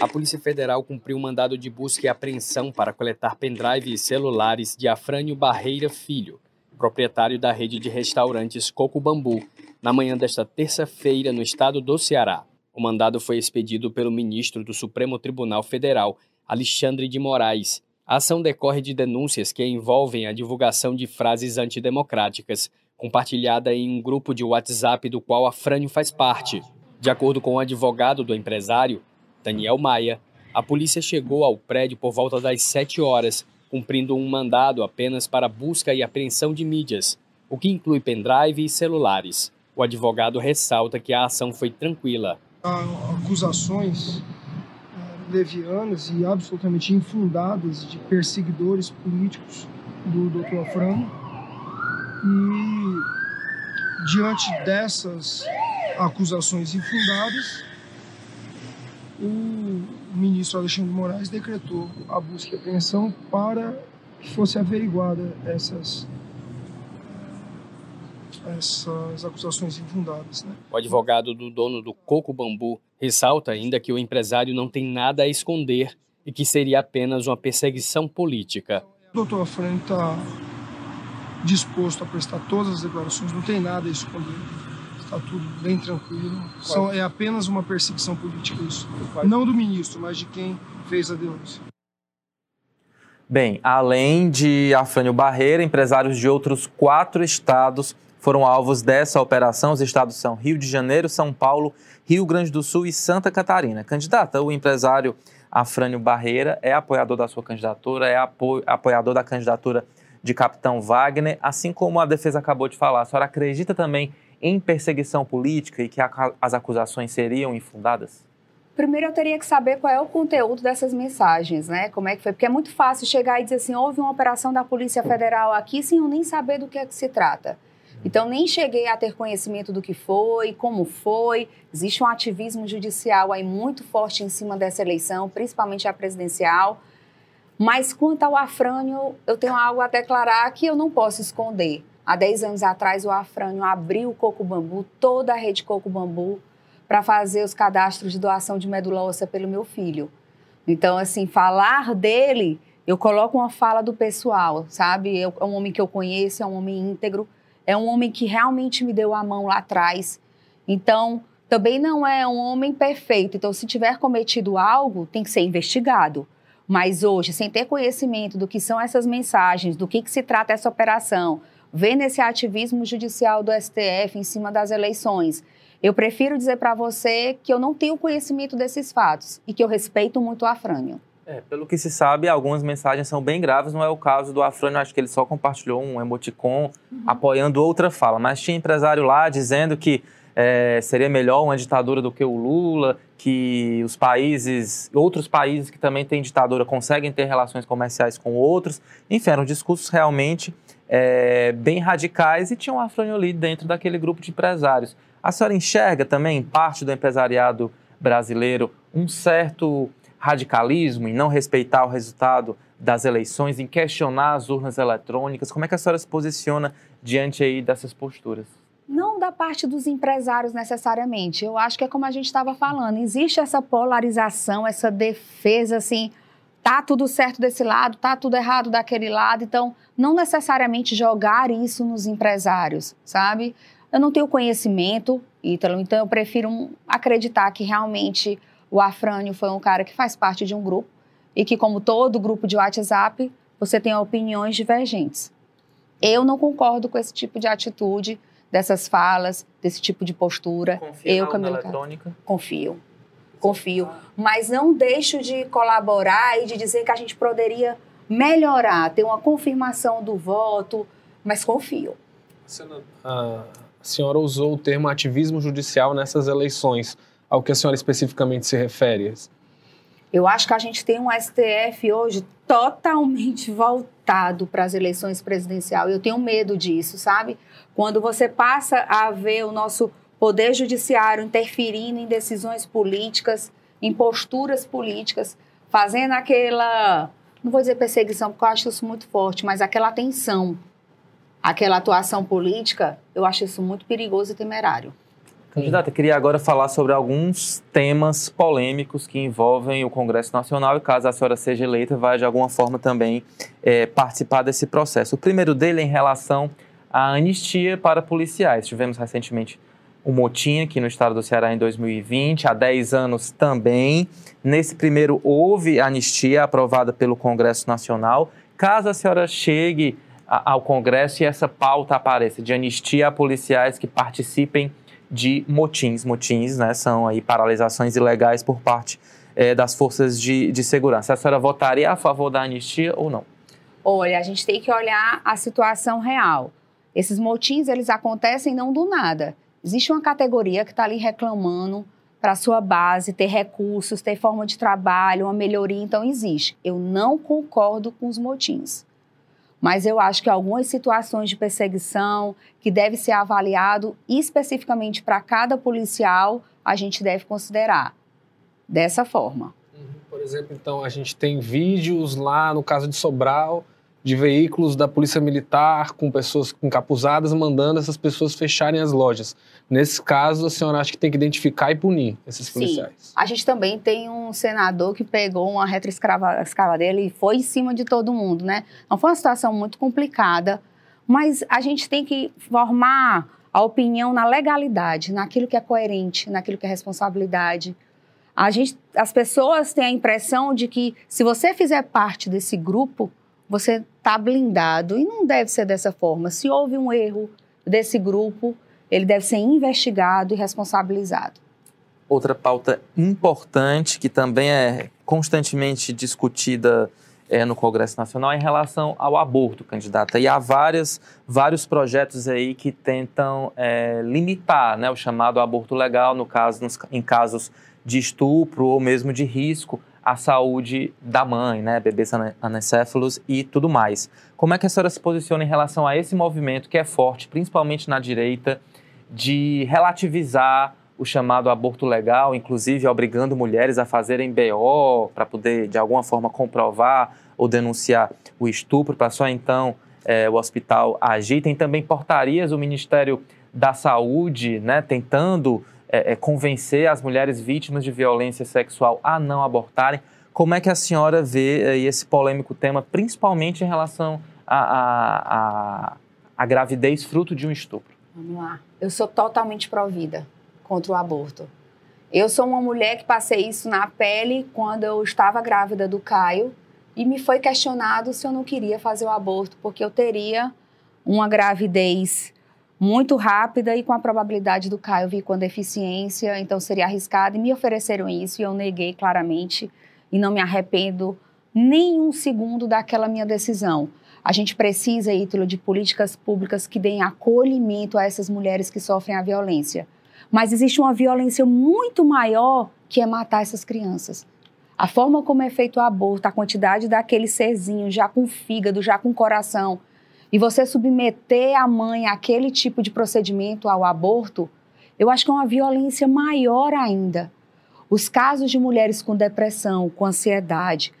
A Polícia Federal cumpriu um mandado de busca e apreensão para coletar pendrive e celulares de Afrânio Barreira Filho, proprietário da rede de restaurantes Coco Bambu, na manhã desta terça-feira no estado do Ceará. O mandado foi expedido pelo ministro do Supremo Tribunal Federal, Alexandre de Moraes. A ação decorre de denúncias que envolvem a divulgação de frases antidemocráticas, compartilhada em um grupo de WhatsApp do qual a Frânio faz parte. De acordo com o advogado do empresário, Daniel Maia, A polícia chegou ao prédio por volta das 7 horas, cumprindo um mandado apenas para busca e apreensão de mídias, o que inclui pendrive e celulares. O advogado ressalta que a ação foi tranquila. Há acusações eh, levianas e absolutamente infundadas de perseguidores políticos do Dr. Afrano. E diante dessas acusações infundadas, o ministro Alexandre de Moraes decretou a busca e apreensão para que fosse averiguada essas essas acusações infundadas. Né? O advogado do dono do Coco Bambu ressalta ainda que o empresário não tem nada a esconder e que seria apenas uma perseguição política. O doutor Afrânio está disposto a prestar todas as declarações, não tem nada a esconder. Está tudo bem tranquilo. Só é apenas uma perseguição política isso. Não do ministro, mas de quem fez a denúncia. Bem, além de Afrânio Barreira, empresários de outros quatro estados foram alvos dessa operação. Os estados são Rio de Janeiro, São Paulo, Rio Grande do Sul e Santa Catarina. Candidata, o empresário Afrânio Barreira é apoiador da sua candidatura, é apo apoiador da candidatura de Capitão Wagner, assim como a defesa acabou de falar. A senhora acredita também em perseguição política e que as acusações seriam infundadas? Primeiro eu teria que saber qual é o conteúdo dessas mensagens, né? Como é que foi? Porque é muito fácil chegar e dizer assim, houve uma operação da Polícia Federal aqui sem eu nem saber do que é que se trata. Então, nem cheguei a ter conhecimento do que foi, como foi. Existe um ativismo judicial aí muito forte em cima dessa eleição, principalmente a presidencial. Mas quanto ao Afrânio, eu tenho algo a declarar que eu não posso esconder. Há 10 anos atrás, o Afrânio abriu o Coco Bambu, toda a rede Coco Bambu, para fazer os cadastros de doação de medula óssea pelo meu filho. Então, assim, falar dele, eu coloco uma fala do pessoal, sabe? É um homem que eu conheço, é um homem íntegro, é um homem que realmente me deu a mão lá atrás. Então, também não é um homem perfeito. Então, se tiver cometido algo, tem que ser investigado. Mas hoje, sem ter conhecimento do que são essas mensagens, do que, que se trata essa operação, vendo esse ativismo judicial do STF em cima das eleições, eu prefiro dizer para você que eu não tenho conhecimento desses fatos e que eu respeito muito o Afrânio. É, pelo que se sabe, algumas mensagens são bem graves. Não é o caso do Afrânio, acho que ele só compartilhou um emoticon uhum. apoiando outra fala. Mas tinha empresário lá dizendo que é, seria melhor uma ditadura do que o Lula, que os países, outros países que também têm ditadura conseguem ter relações comerciais com outros. Enfim, eram discursos realmente é, bem radicais e tinha um Afrânio ali dentro daquele grupo de empresários. A senhora enxerga também, parte do empresariado brasileiro, um certo radicalismo em não respeitar o resultado das eleições, em questionar as urnas eletrônicas? Como é que a senhora se posiciona diante aí dessas posturas? Não da parte dos empresários necessariamente. Eu acho que é como a gente estava falando. Existe essa polarização, essa defesa assim, tá tudo certo desse lado, tá tudo errado daquele lado. Então, não necessariamente jogar isso nos empresários, sabe? Eu não tenho conhecimento, Ítalo, então eu prefiro acreditar que realmente o Afrânio foi um cara que faz parte de um grupo e que, como todo grupo de WhatsApp, você tem opiniões divergentes. Eu não concordo com esse tipo de atitude, dessas falas, desse tipo de postura. Confia eu, na eletrônica? Confio. Confio. Mas não deixo de colaborar e de dizer que a gente poderia melhorar, ter uma confirmação do voto, mas confio. A senhora usou o termo ativismo judicial nessas eleições ao que a senhora especificamente se refere? Eu acho que a gente tem um STF hoje totalmente voltado para as eleições presidenciais. Eu tenho medo disso, sabe? Quando você passa a ver o nosso poder judiciário interferindo em decisões políticas, em posturas políticas, fazendo aquela, não vou dizer perseguição, porque eu acho isso muito forte, mas aquela atenção, aquela atuação política, eu acho isso muito perigoso e temerário. Candidata, queria agora falar sobre alguns temas polêmicos que envolvem o Congresso Nacional e, caso a senhora seja eleita, vai de alguma forma também é, participar desse processo. O primeiro dele é em relação à anistia para policiais. Tivemos recentemente um motim aqui no estado do Ceará em 2020, há 10 anos também. Nesse primeiro houve anistia aprovada pelo Congresso Nacional. Caso a senhora chegue ao Congresso e essa pauta apareça de anistia a policiais que participem de motins. Motins né, são aí paralisações ilegais por parte é, das forças de, de segurança. A senhora votaria a favor da anistia ou não? Olha, a gente tem que olhar a situação real. Esses motins, eles acontecem não do nada. Existe uma categoria que está ali reclamando para sua base ter recursos, ter forma de trabalho, uma melhoria, então existe. Eu não concordo com os motins. Mas eu acho que algumas situações de perseguição que deve ser avaliado especificamente para cada policial, a gente deve considerar dessa forma. Uhum. Por exemplo, então, a gente tem vídeos lá no caso de Sobral de veículos da Polícia Militar com pessoas encapuzadas mandando essas pessoas fecharem as lojas. Nesse caso, a senhora acha que tem que identificar e punir esses policiais? Sim. A gente também tem um senador que pegou uma retroescavadeira e foi em cima de todo mundo, né? Não foi uma situação muito complicada, mas a gente tem que formar a opinião na legalidade, naquilo que é coerente, naquilo que é responsabilidade. A gente, as pessoas têm a impressão de que se você fizer parte desse grupo, você está blindado. E não deve ser dessa forma. Se houve um erro desse grupo, ele deve ser investigado e responsabilizado. Outra pauta importante que também é constantemente discutida é, no Congresso Nacional em relação ao aborto, candidata. E há várias, vários projetos aí que tentam é, limitar né, o chamado aborto legal, no caso, nos, em casos de estupro ou mesmo de risco a saúde da mãe, né, bebês anencéfalos e tudo mais. Como é que a senhora se posiciona em relação a esse movimento que é forte, principalmente na direita, de relativizar o chamado aborto legal, inclusive obrigando mulheres a fazerem BO para poder, de alguma forma, comprovar ou denunciar o estupro, para só então é, o hospital agir. Tem também portarias do Ministério da Saúde, né, tentando é, é, convencer as mulheres vítimas de violência sexual a não abortarem. Como é que a senhora vê é, esse polêmico tema, principalmente em relação à gravidez fruto de um estupro? Vamos lá. Eu sou totalmente provida contra o aborto. Eu sou uma mulher que passei isso na pele quando eu estava grávida do Caio e me foi questionado se eu não queria fazer o aborto, porque eu teria uma gravidez muito rápida e com a probabilidade do Caio vir com deficiência, então seria arriscado. E me ofereceram isso e eu neguei claramente e não me arrependo nem um segundo daquela minha decisão. A gente precisa, Ítalo, de políticas públicas que deem acolhimento a essas mulheres que sofrem a violência. Mas existe uma violência muito maior que é matar essas crianças. A forma como é feito o aborto, a quantidade daquele serzinho já com fígado, já com coração, e você submeter a mãe àquele tipo de procedimento, ao aborto, eu acho que é uma violência maior ainda. Os casos de mulheres com depressão, com ansiedade,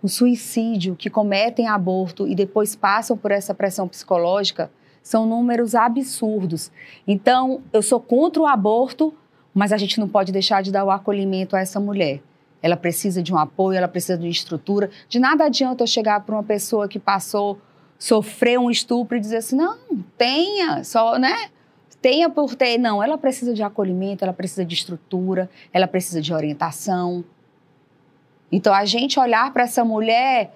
com suicídio, que cometem aborto e depois passam por essa pressão psicológica, são números absurdos. Então, eu sou contra o aborto, mas a gente não pode deixar de dar o acolhimento a essa mulher. Ela precisa de um apoio, ela precisa de uma estrutura. De nada adianta eu chegar para uma pessoa que passou sofrer um estupro e dizer assim, não, tenha, só, né? Tenha por ter. Não, ela precisa de acolhimento, ela precisa de estrutura, ela precisa de orientação. Então, a gente olhar para essa mulher,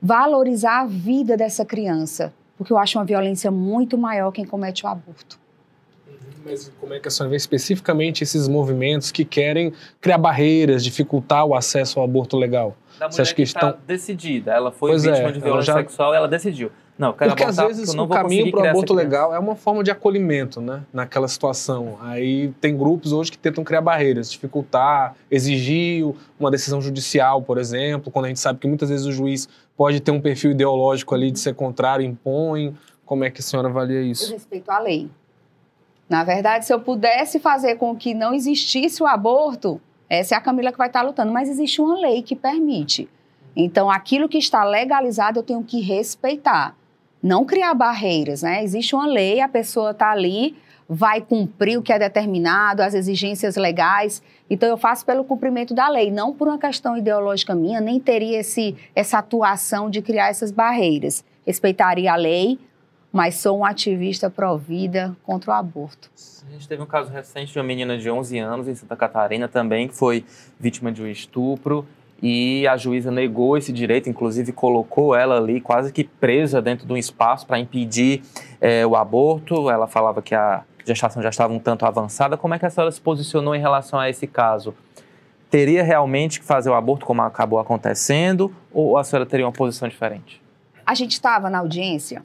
valorizar a vida dessa criança, porque eu acho uma violência muito maior quem comete o aborto. Mas como é que a senhora vê especificamente esses movimentos que querem criar barreiras, dificultar o acesso ao aborto legal? Da mulher Você acha que, que tá estão decidida. Ela foi pois vítima é, de violência já... sexual, ela decidiu. Não, eu quero porque às vezes o caminho para o aborto legal é uma forma de acolhimento, né? Naquela situação. Aí tem grupos hoje que tentam criar barreiras, dificultar, exigir uma decisão judicial, por exemplo, quando a gente sabe que muitas vezes o juiz pode ter um perfil ideológico ali de ser contrário, impõe. Como é que a senhora avalia isso? Eu respeito a lei. Na verdade, se eu pudesse fazer com que não existisse o aborto, essa é a Camila que vai estar lutando, mas existe uma lei que permite. Então, aquilo que está legalizado eu tenho que respeitar, não criar barreiras, né? Existe uma lei, a pessoa está ali, vai cumprir o que é determinado, as exigências legais. Então, eu faço pelo cumprimento da lei, não por uma questão ideológica minha, nem teria esse, essa atuação de criar essas barreiras. Respeitaria a lei, mas sou um ativista pró-vida contra o aborto. A gente teve um caso recente de uma menina de 11 anos em Santa Catarina também, que foi vítima de um estupro e a juíza negou esse direito, inclusive colocou ela ali quase que presa dentro de um espaço para impedir é, o aborto. Ela falava que a gestação já estava um tanto avançada. Como é que a senhora se posicionou em relação a esse caso? teria realmente que fazer o aborto como acabou acontecendo ou a senhora teria uma posição diferente? A gente estava na audiência.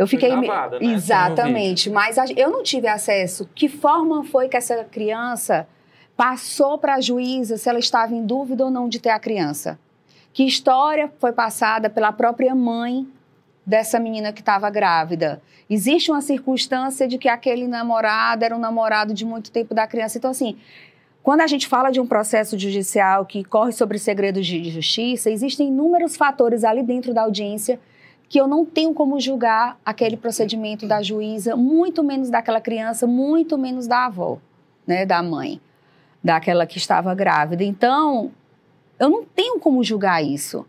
Eu fiquei. gravada, né? Exatamente, mas eu não tive acesso. Que forma foi que essa criança passou para a juíza se ela estava em dúvida ou não de ter a criança? Que história foi passada pela própria mãe dessa menina que estava grávida? Existe uma circunstância de que aquele namorado era um namorado de muito tempo da criança. Então, assim, quando a gente fala de um processo judicial que corre sobre segredos de justiça, existem inúmeros fatores ali dentro da audiência que eu não tenho como julgar aquele procedimento da juíza, muito menos daquela criança, muito menos da avó, né, da mãe, daquela que estava grávida. Então, eu não tenho como julgar isso.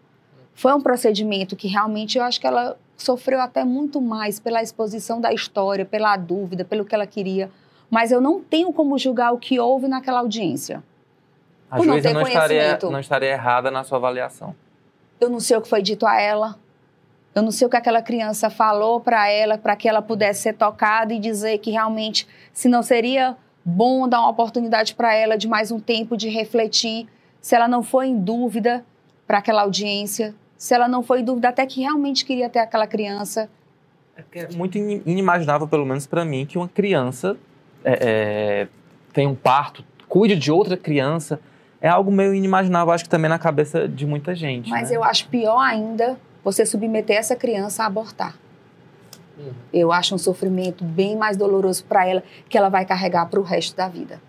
Foi um procedimento que realmente eu acho que ela sofreu até muito mais pela exposição da história, pela dúvida, pelo que ela queria, mas eu não tenho como julgar o que houve naquela audiência. A Por não juíza ter não estaria, não estaria errada na sua avaliação. Eu não sei o que foi dito a ela. Eu não sei o que aquela criança falou para ela, para que ela pudesse ser tocada e dizer que realmente, se não seria bom dar uma oportunidade para ela de mais um tempo de refletir, se ela não foi em dúvida para aquela audiência, se ela não foi em dúvida até que realmente queria ter aquela criança. É é muito in- inimaginável, pelo menos para mim, que uma criança é, é, tenha um parto, cuide de outra criança. É algo meio inimaginável, acho que também na cabeça de muita gente. Mas né? eu acho pior ainda você submeter essa criança a abortar. Uhum. Eu acho um sofrimento bem mais doloroso para ela que ela vai carregar para o resto da vida.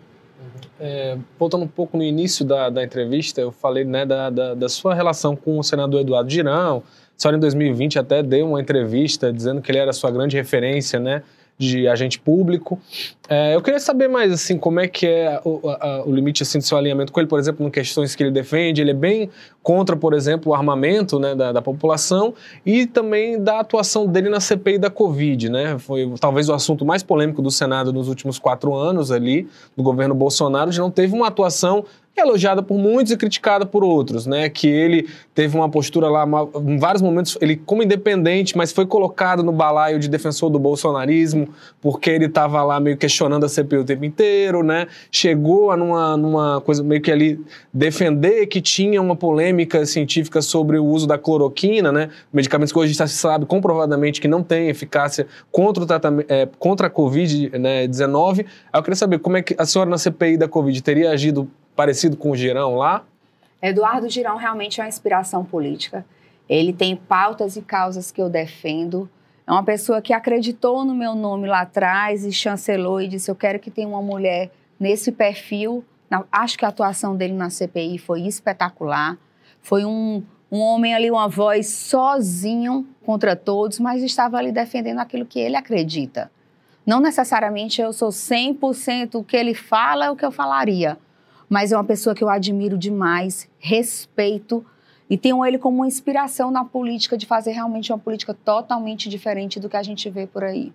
É, voltando um pouco no início da, da entrevista, eu falei né, da, da, da sua relação com o senador Eduardo Girão. A senhora, em 2020, até deu uma entrevista dizendo que ele era a sua grande referência né, de agente público. É, eu queria saber mais assim, como é que é o, a- o limite assim, do seu alinhamento com ele, por exemplo, em questões que ele defende. Ele é bem contra, por exemplo, o armamento né, da, da população e também da atuação dele na CPI da Covid. Né? Foi talvez o assunto mais polêmico do Senado nos últimos quatro anos ali, do governo Bolsonaro, de não teve uma atuação elogiada por muitos e criticada por outros, né? Que ele teve uma postura lá, em vários momentos, ele como independente, mas foi colocado no balaio de defensor do bolsonarismo, porque ele estava lá meio questionando a CPI o tempo inteiro, né? Chegou a numa, numa coisa meio que ali defender que tinha uma polêmica científica sobre o uso da cloroquina, né? Medicamentos que hoje já se sabe comprovadamente que não tem eficácia contra o tratamento, é, contra a Covid-19. Aí eu queria saber como é que a senhora na CPI da Covid teria agido parecido com o Girão lá? Eduardo Girão realmente é uma inspiração política. Ele tem pautas e causas que eu defendo. É uma pessoa que acreditou no meu nome lá atrás e chancelou e disse: Eu quero que tenha uma mulher nesse perfil. Acho que a atuação dele na CPI foi espetacular. Foi um, um homem ali, uma voz sozinho contra todos, mas estava ali defendendo aquilo que ele acredita. Não necessariamente eu sou 100% o que ele fala é o que eu falaria mas é uma pessoa que eu admiro demais, respeito e tenho ele como uma inspiração na política de fazer realmente uma política totalmente diferente do que a gente vê por aí.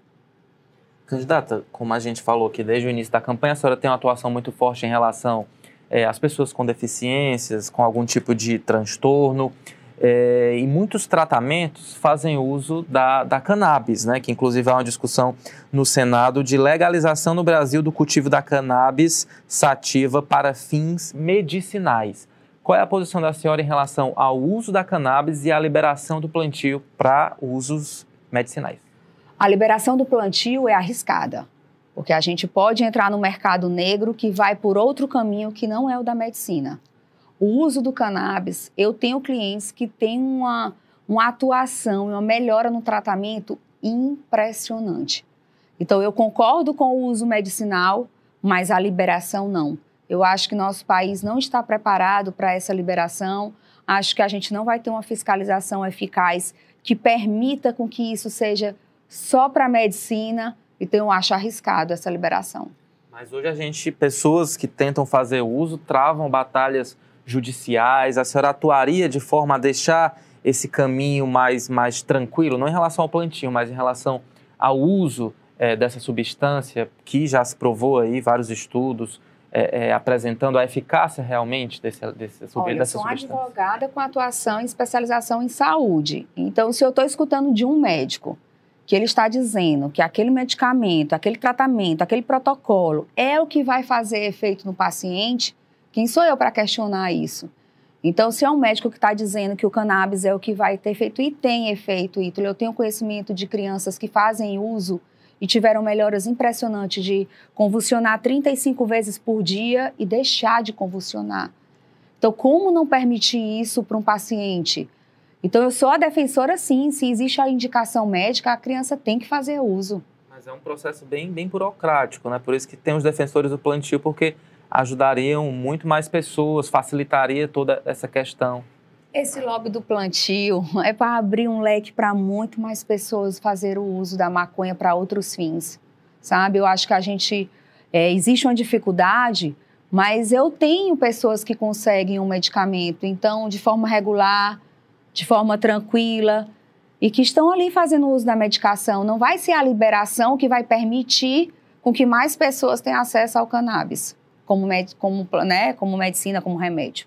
Candidata, como a gente falou aqui desde o início da campanha, a senhora tem uma atuação muito forte em relação eh, às pessoas com deficiências, com algum tipo de transtorno. Eh, e muitos tratamentos fazem uso da, da cannabis, né? Que inclusive há uma discussão no Senado de legalização no Brasil do cultivo da cannabis sativa para fins medicinais. Qual é a posição da senhora em relação ao uso da cannabis e à liberação do plantio para usos medicinais? A liberação do plantio é arriscada, porque a gente pode entrar no mercado negro que vai por outro caminho que não é o da medicina. O uso do cannabis, eu tenho clientes que têm uma, uma atuação e uma melhora no tratamento impressionante. Então, eu concordo com o uso medicinal, mas a liberação não. Eu acho que nosso país não está preparado para essa liberação. Acho que a gente não vai ter uma fiscalização eficaz que permita com que isso seja só para a medicina. Então, eu acho arriscado essa liberação. Mas hoje a gente, pessoas que tentam fazer uso, travam batalhas judiciais. A senhora atuaria de forma a deixar esse caminho mais, mais tranquilo, não em relação ao plantio, mas em relação ao uso eh, dessa substância, que já se provou aí vários estudos eh, eh, apresentando a eficácia realmente desse, desse, Olha, eu dessa sou uma substância. advogada com atuação e especialização em saúde. Então, se eu estou escutando de um médico que ele está dizendo que aquele medicamento, aquele tratamento, aquele protocolo é o que vai fazer efeito no paciente, Quem sou eu para questionar isso? Então, se é um médico que está dizendo que o cannabis é o que vai ter efeito e tem efeito, Ítalo, eu tenho conhecimento de crianças que fazem uso e tiveram melhoras impressionantes de convulsionar 35 vezes por dia e deixar de convulsionar. Então, como não permitir isso para um paciente? Então, eu sou a defensora, sim. Se existe a indicação médica, a criança tem que fazer uso. Mas é um processo bem, bem burocrático, né? Por isso que tem os defensores do plantio, porque ajudariam muito mais pessoas, facilitaria toda essa questão. Esse lobby do plantio é para abrir um leque para muito mais pessoas fazer o uso da maconha para outros fins, sabe? Eu acho que a gente é, existe uma dificuldade, mas eu tenho pessoas que conseguem um medicamento, então de forma regular, de forma tranquila e que estão ali fazendo uso da medicação. Não vai ser a liberação que vai permitir com que mais pessoas tenham acesso ao cannabis como, med como, né, como medicina, como remédio.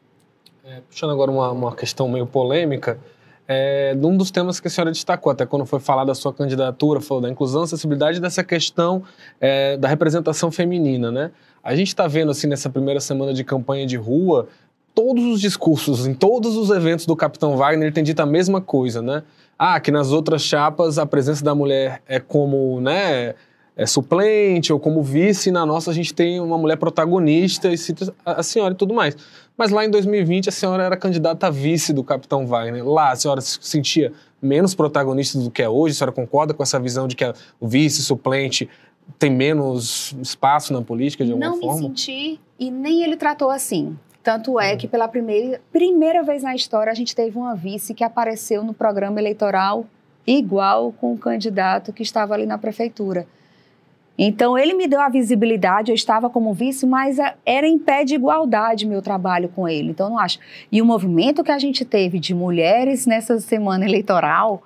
É, puxando agora uma, uma questão meio polêmica, é, um dos temas que a senhora destacou, até quando foi falar da sua candidatura, falou da inclusão, acessibilidade dessa questão é, da representação feminina, né? A gente está vendo, assim, nessa primeira semana de campanha de rua, todos os discursos, em todos os eventos do Capitão Wagner, tem dito a mesma coisa, né? Ah, que nas outras chapas a presença da mulher é como, né, é suplente ou como vice, na nossa a gente tem uma mulher protagonista e cita a senhora e tudo mais. Mas lá em 2020 a senhora era candidata a vice do Capitão Wagner. Lá a senhora se sentia menos protagonista do que é hoje? A senhora concorda com essa visão de que o vice, suplente, tem menos espaço na política de alguma Não forma? Não me senti e nem ele tratou assim. Tanto é que pela primeira, primeira vez na história a gente teve uma vice que apareceu no programa eleitoral igual com o candidato que estava ali na prefeitura. Então, ele me deu a visibilidade, eu estava como vice, mas era em pé de igualdade meu trabalho com ele. Então, não acho. E o movimento que a gente teve de mulheres nessa semana eleitoral,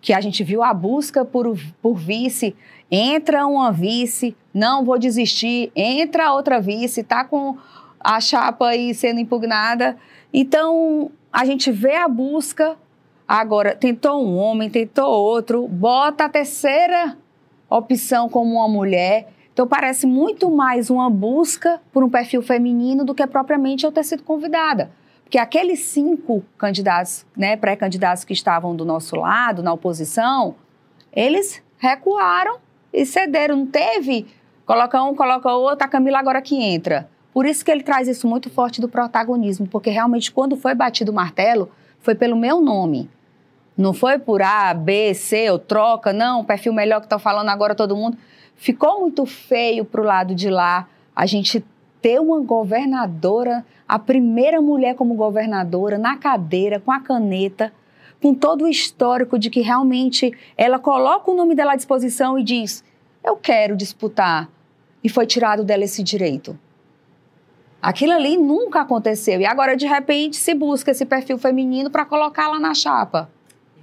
que a gente viu a busca por, por vice, entra uma vice, não vou desistir, entra outra vice, tá com a chapa aí sendo impugnada. Então, a gente vê a busca, agora tentou um homem, tentou outro, bota a terceira opção como uma mulher. Então parece muito mais uma busca por um perfil feminino do que propriamente eu ter sido convidada. Porque aqueles cinco candidatos, né, pré-candidatos que estavam do nosso lado, na oposição, eles recuaram e cederam. Não teve, coloca um, coloca outro, a Camila agora que entra. Por isso que ele traz isso muito forte do protagonismo, porque realmente quando foi batido o martelo, foi pelo meu nome. Não foi por A, B, C ou troca, não, perfil melhor que está falando agora todo mundo. Ficou muito feio para o lado de lá a gente ter uma governadora, a primeira mulher como governadora, na cadeira, com a caneta, com todo o histórico de que realmente ela coloca o nome dela à disposição e diz: Eu quero disputar. E foi tirado dela esse direito. Aquilo ali nunca aconteceu. E agora, de repente, se busca esse perfil feminino para colocá-la na chapa.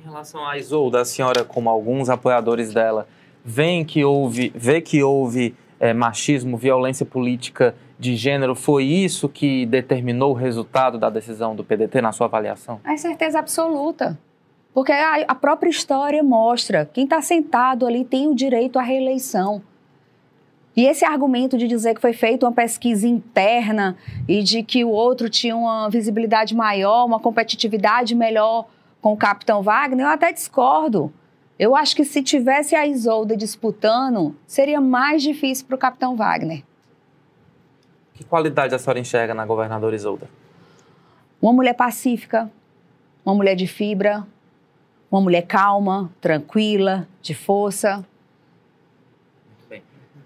Em relação à Isolda, a senhora, como alguns apoiadores dela, vê que houve, vê que houve é, machismo, violência política de gênero, foi isso que determinou o resultado da decisão do PDT na sua avaliação? É certeza absoluta. Porque a, a própria história mostra, quem está sentado ali tem o direito à reeleição. E esse argumento de dizer que foi feita uma pesquisa interna e de que o outro tinha uma visibilidade maior, uma competitividade melhor com o capitão Wagner, eu até discordo. Eu acho que se tivesse a Isolda disputando, seria mais difícil para o capitão Wagner. Que qualidade a senhora enxerga na governadora Isolda? Uma mulher pacífica, uma mulher de fibra, uma mulher calma, tranquila, de força. Muito bem.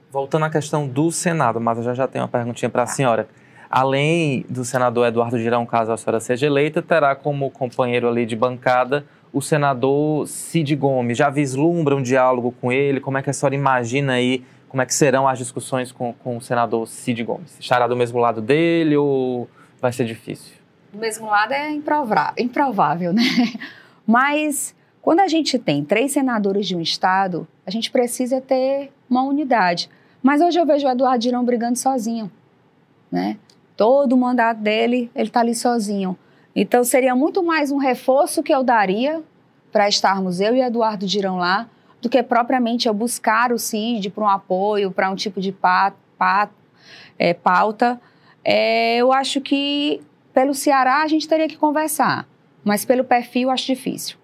Voltando à questão do Senado, mas eu já, já tenho uma perguntinha para a senhora além do senador Eduardo Girão, caso a senhora seja eleita, terá como companheiro ali de bancada o senador Cid Gomes. Já vislumbra um diálogo com ele? Como é que a senhora imagina aí, como é que serão as discussões com, com o senador Cid Gomes? Estará do mesmo lado dele ou vai ser difícil? Do mesmo lado é improvável, né? Mas quando a gente tem três senadores de um estado, a gente precisa ter uma unidade. Mas hoje eu vejo o Eduardo Girão brigando sozinho, né? Todo o mandato dele, ele está ali sozinho. Então, seria muito mais um reforço que eu daria para estarmos eu e Eduardo Girão lá, do que propriamente eu buscar o CID para um apoio, para um tipo de pa, pa, é, pauta. É, eu acho que pelo Ceará a gente teria que conversar, mas pelo perfil acho difícil.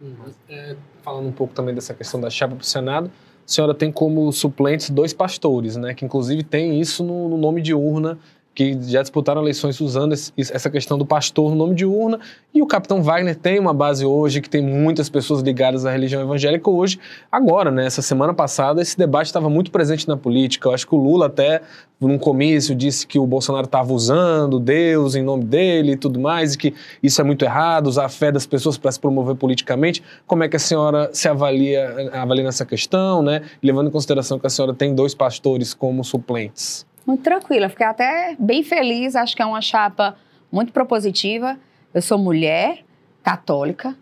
Uhum. É, falando um pouco também dessa questão da chapa para o Senado, a senhora tem como suplentes dois pastores, né? Que inclusive tem isso no, no nome de urna que já disputaram eleições usando esse, essa questão do pastor no nome de urna, e o capitão Wagner tem uma base hoje que tem muitas pessoas ligadas à religião evangélica hoje. Agora, né, essa semana passada, esse debate estava muito presente na política. Eu acho que o Lula até, num comício, disse que o Bolsonaro estava usando Deus em nome dele e tudo mais, e que isso é muito errado, usar a fé das pessoas para se promover politicamente. Como é que a senhora se avalia, avalia nessa questão, né? Levando em consideração que a senhora tem dois pastores como suplentes. Muito tranquila, fiquei até bem feliz, acho que é uma chapa muito propositiva. Eu sou mulher, católica,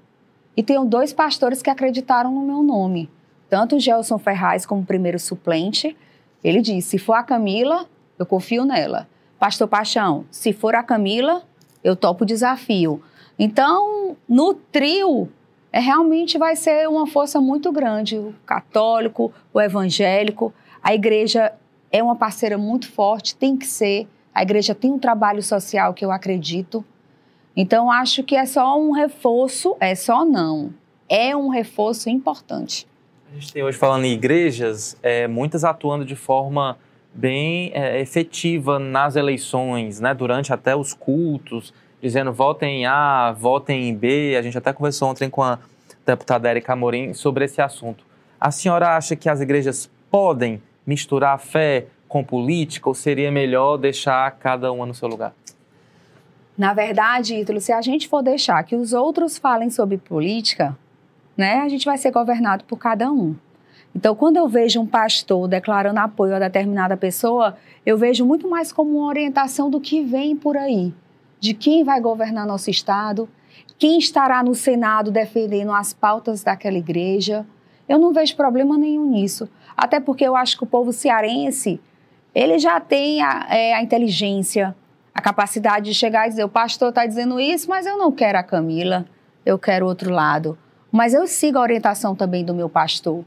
e tenho dois pastores que acreditaram no meu nome. Tanto o Gelson Ferraz como primeiro suplente, ele disse, se for a Camila, eu confio nela. Pastor Paixão, se for a Camila, eu topo o desafio. Então, no trio, é, realmente vai ser uma força muito grande. O católico, o evangélico, a igreja é uma parceira muito forte, tem que ser. A igreja tem um trabalho social que eu acredito. Então, acho que é só um reforço, é só não. É um reforço importante. A gente tem hoje falando em igrejas, é, muitas atuando de forma bem é, efetiva nas eleições, né? durante até os cultos, dizendo votem em A, votem em B. A gente até conversou ontem com a deputada Erika Amorim sobre esse assunto. A senhora acha que as igrejas podem misturar fé com política ou seria melhor deixar cada uma no seu lugar? Na verdade, Ítalo, se a gente for deixar que os outros falem sobre política, né, a gente vai ser governado por cada um. Então, quando eu vejo um pastor declarando apoio a determinada pessoa, eu vejo muito mais como uma orientação do que vem por aí, de quem vai governar nosso estado, quem estará no Senado defendendo as pautas daquela igreja. Eu não vejo problema nenhum nisso. Até porque eu acho que o povo cearense, ele já tem a, é, a inteligência, a capacidade de chegar e dizer, o pastor está dizendo isso, mas eu não quero a Camila, eu quero outro lado. Mas eu sigo a orientação também do meu pastor.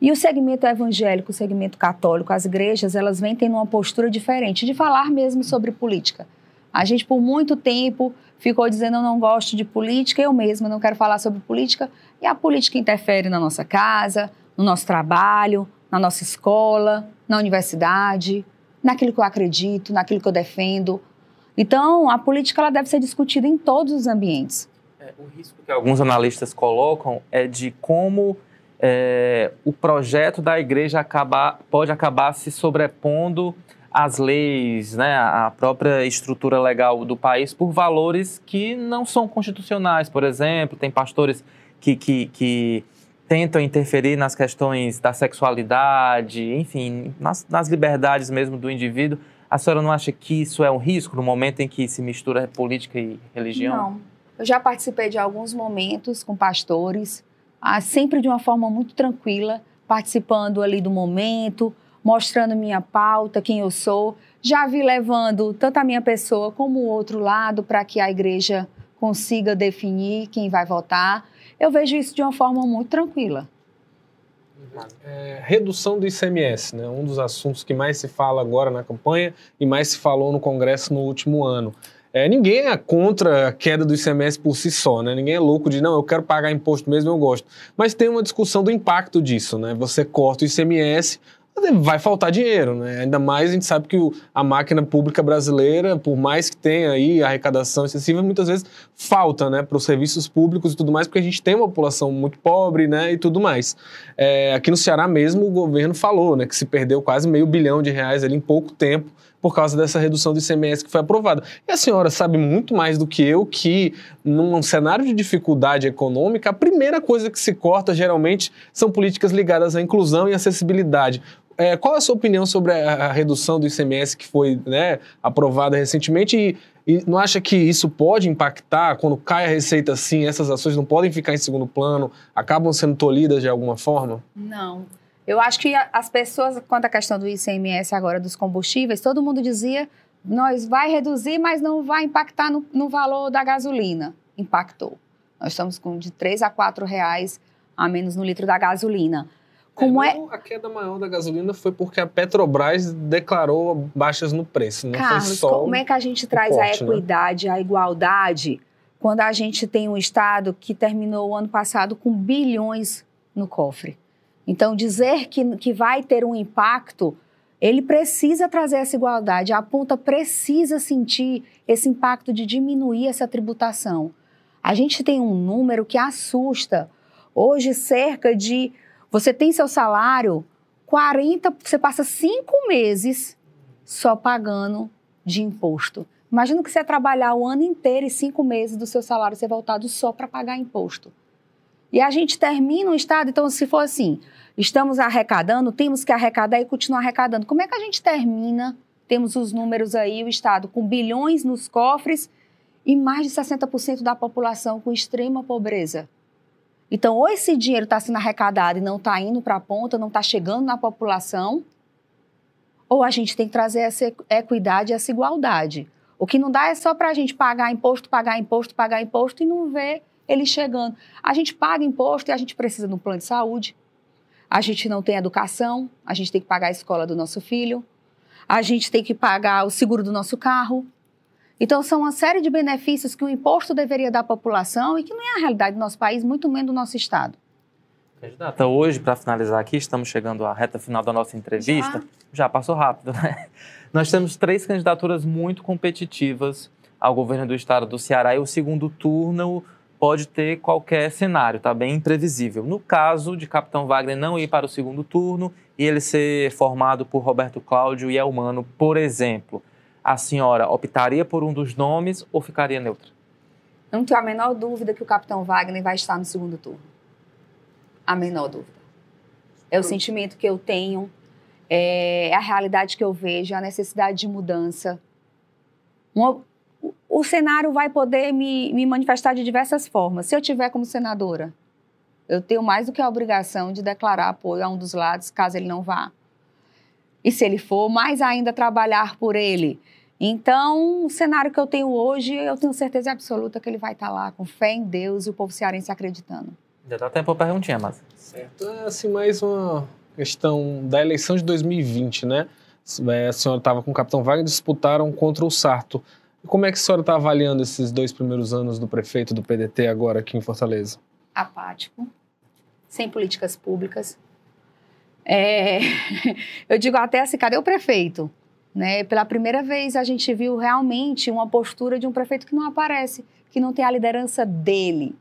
E o segmento evangélico, o segmento católico, as igrejas, elas vêm tendo uma postura diferente de falar mesmo sobre política. A gente, por muito tempo, ficou dizendo eu não gosto de política, eu mesma não quero falar sobre política, e a política interfere na nossa casa, no nosso trabalho, na nossa escola, na universidade, naquilo que eu acredito, naquilo que eu defendo. Então, a política ela deve ser discutida em todos os ambientes. É, o risco que alguns analistas colocam é de como é, o projeto da igreja acabar, pode acabar se sobrepondo às leis, né, à própria estrutura legal do país por valores que não são constitucionais. Por exemplo, tem pastores que, que, que tentam interferir nas questões da sexualidade, enfim, nas, nas liberdades mesmo do indivíduo. A senhora não acha que isso é um risco no momento em que se mistura política e religião? Não. Eu já participei de alguns momentos com pastores, ah, sempre de uma forma muito tranquila, participando ali do momento, mostrando minha pauta, quem eu sou. Já vi levando tanto a minha pessoa como o outro lado para que a igreja consiga definir quem vai votar eu vejo isso de uma forma muito tranquila. É, redução do ICMS, né? um dos assuntos que mais se fala agora na campanha e mais se falou no Congresso no último ano. É, ninguém é contra a queda do ICMS por si só, né? Ninguém é louco de, não, eu quero pagar imposto mesmo, eu gosto. Mas tem uma discussão do impacto disso, né? Você corta o ICMS, vai faltar dinheiro, né? Ainda mais a gente sabe que a máquina pública brasileira, por mais que tenha aí arrecadação excessiva, muitas vezes falta, né, para os serviços públicos e tudo mais, porque a gente tem uma população muito pobre, né, e tudo mais. É, aqui no Ceará mesmo o governo falou, né, que se perdeu quase meio bilhão de reais ali em pouco tempo por causa dessa redução do ICMS que foi aprovada. E a senhora sabe muito mais do que eu que, num cenário de dificuldade econômica, a primeira coisa que se corta geralmente são políticas ligadas à inclusão e acessibilidade. É, qual a sua opinião sobre a, a redução do ICMS que foi né, aprovada recentemente e, e, não acha que isso pode impactar quando cai a receita assim? Essas ações não podem ficar em segundo plano, acabam sendo tolhidas de alguma forma? Não. Eu acho que as pessoas, quanto à questão do ICMS agora dos combustíveis, todo mundo dizia nós vai reduzir, mas não vai impactar no, no valor da gasolina. Impactou. Nós estamos com de 3 a 4 reais a menos no litro da gasolina. Como é? é? A queda maior da gasolina foi porque a Petrobras declarou baixas no preço. Não Carlos, foi só como é que a gente traz corte, a né? equidade, a igualdade, quando a gente tem um Estado que terminou o ano passado com bilhões no cofre? Então, dizer que, que vai ter um impacto, ele precisa trazer essa igualdade. A ponta precisa sentir esse impacto de diminuir essa tributação. A gente tem um número que assusta. Hoje, cerca de. Você tem seu salário, 40, você passa cinco meses só pagando de imposto. Imagina que você trabalhar o ano inteiro e cinco meses do seu salário ser voltado só para pagar imposto. E a gente termina o Estado, então, se for assim, estamos arrecadando, temos que arrecadar e continuar arrecadando. Como é que a gente termina? Temos os números aí, o Estado com bilhões nos cofres e mais de 60% da população com extrema pobreza. Então, ou esse dinheiro está sendo arrecadado e não está indo para a ponta, não está chegando na população, ou a gente tem que trazer essa equidade, essa igualdade. O que não dá é só para a gente pagar imposto, pagar imposto, pagar imposto e não ver ele chegando. A gente paga imposto e a gente precisa de um plano de saúde. A gente não tem educação, a gente tem que pagar a escola do nosso filho, a gente tem que pagar o seguro do nosso carro. Então, são uma série de benefícios que o imposto deveria dar à população e que não é a realidade do nosso país, muito menos do nosso Estado. Candidata, hoje, para finalizar aqui, estamos chegando à reta final da nossa entrevista. Já, Já passou rápido, né? Nós temos três candidaturas muito competitivas ao governo do estado do Ceará e o segundo turno pode ter qualquer cenário, tá bem imprevisível. No caso de Capitão Wagner não ir para o segundo turno e ele ser formado por Roberto Cláudio e Elmano, por exemplo, a senhora optaria por um dos nomes ou ficaria neutra? Não tenho a menor dúvida que o Capitão Wagner vai estar no segundo turno. A menor dúvida. É o sentimento que eu tenho, é a realidade que eu vejo, a necessidade de mudança. Uma, o cenário vai poder me, me manifestar de diversas formas. Se eu tiver como senadora, eu tenho mais do que a obrigação de declarar apoio a um dos lados, caso ele não vá. E se ele for, mais ainda trabalhar por ele. Então, o cenário que eu tenho hoje, eu tenho certeza absoluta que ele vai estar lá, com fé em Deus e o povo cearense acreditando. Já dá tempo para perguntinha, mas. Certo. É, assim, mais uma questão da eleição de 2020, né? É, a senhora estava com o Capitão Wagner, disputaram contra o Sarto. Como é que a senhora está avaliando esses dois primeiros anos do prefeito do PDT agora aqui em Fortaleza? Apático, sem políticas públicas. É... Eu digo até assim, cadê o prefeito? Né? Pela primeira vez a gente viu realmente uma postura de um prefeito que não aparece, que não tem a liderança dele.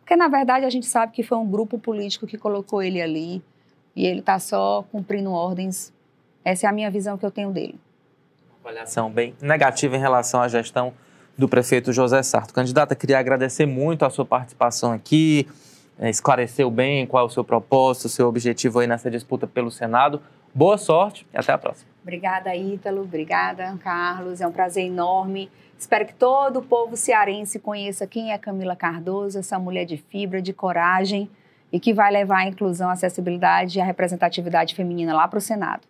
Porque, na verdade, a gente sabe que foi um grupo político que colocou ele ali e ele está só cumprindo ordens. Essa é a minha visão que eu tenho dele avaliação bem negativa em relação à gestão do prefeito José Sarto. Candidata, queria agradecer muito a sua participação aqui, esclareceu bem qual é o seu propósito, o seu objetivo aí nessa disputa pelo Senado. Boa sorte e até a próxima. Obrigada, Ítalo. Obrigada, Carlos. É um prazer enorme. Espero que todo o povo cearense conheça quem é Camila Cardoso, essa mulher de fibra, de coragem e que vai levar a inclusão, a acessibilidade e a representatividade feminina lá para o Senado.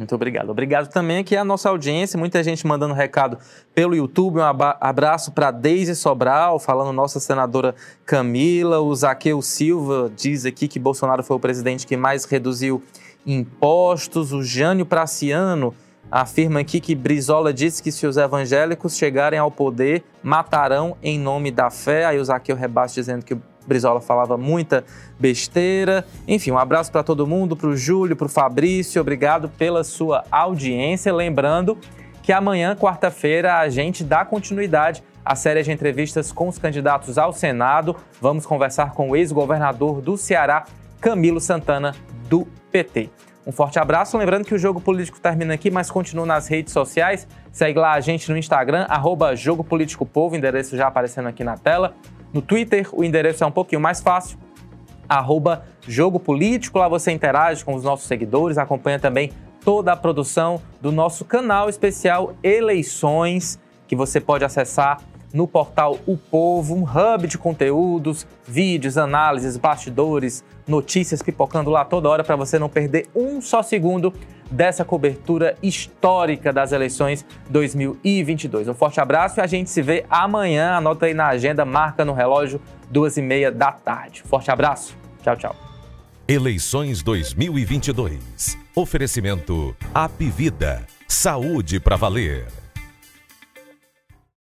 Muito obrigado. Obrigado também aqui à nossa audiência, muita gente mandando recado pelo YouTube. Um abraço para Deise Sobral, falando nossa senadora Camila. O Zaqueu Silva diz aqui que Bolsonaro foi o presidente que mais reduziu impostos. O Jânio Praciano afirma aqui que Brizola disse que se os evangélicos chegarem ao poder, matarão em nome da fé. Aí o Zaqueu rebate dizendo que Brizola falava muita besteira. Enfim, um abraço para todo mundo, para o Júlio, para o Fabrício. Obrigado pela sua audiência. Lembrando que amanhã, quarta-feira, a gente dá continuidade à série de entrevistas com os candidatos ao Senado. Vamos conversar com o ex-governador do Ceará, Camilo Santana, do PT. Um forte abraço. Lembrando que o Jogo Político termina aqui, mas continua nas redes sociais. Segue lá a gente no Instagram, arroba Jogo Político Povo, endereço já aparecendo aqui na tela. No Twitter, o endereço é um pouquinho mais fácil, arroba Jogo Político. Lá você interage com os nossos seguidores, acompanha também toda a produção do nosso canal especial Eleições, que você pode acessar no portal O Povo, um hub de conteúdos, vídeos, análises, bastidores, notícias pipocando lá toda hora para você não perder um só segundo dessa cobertura histórica das eleições 2022. Um forte abraço e a gente se vê amanhã. Anota aí na agenda, marca no relógio, duas e meia da tarde. Forte abraço. Tchau, tchau. Eleições 2022. Oferecimento Apivida. Saúde para valer.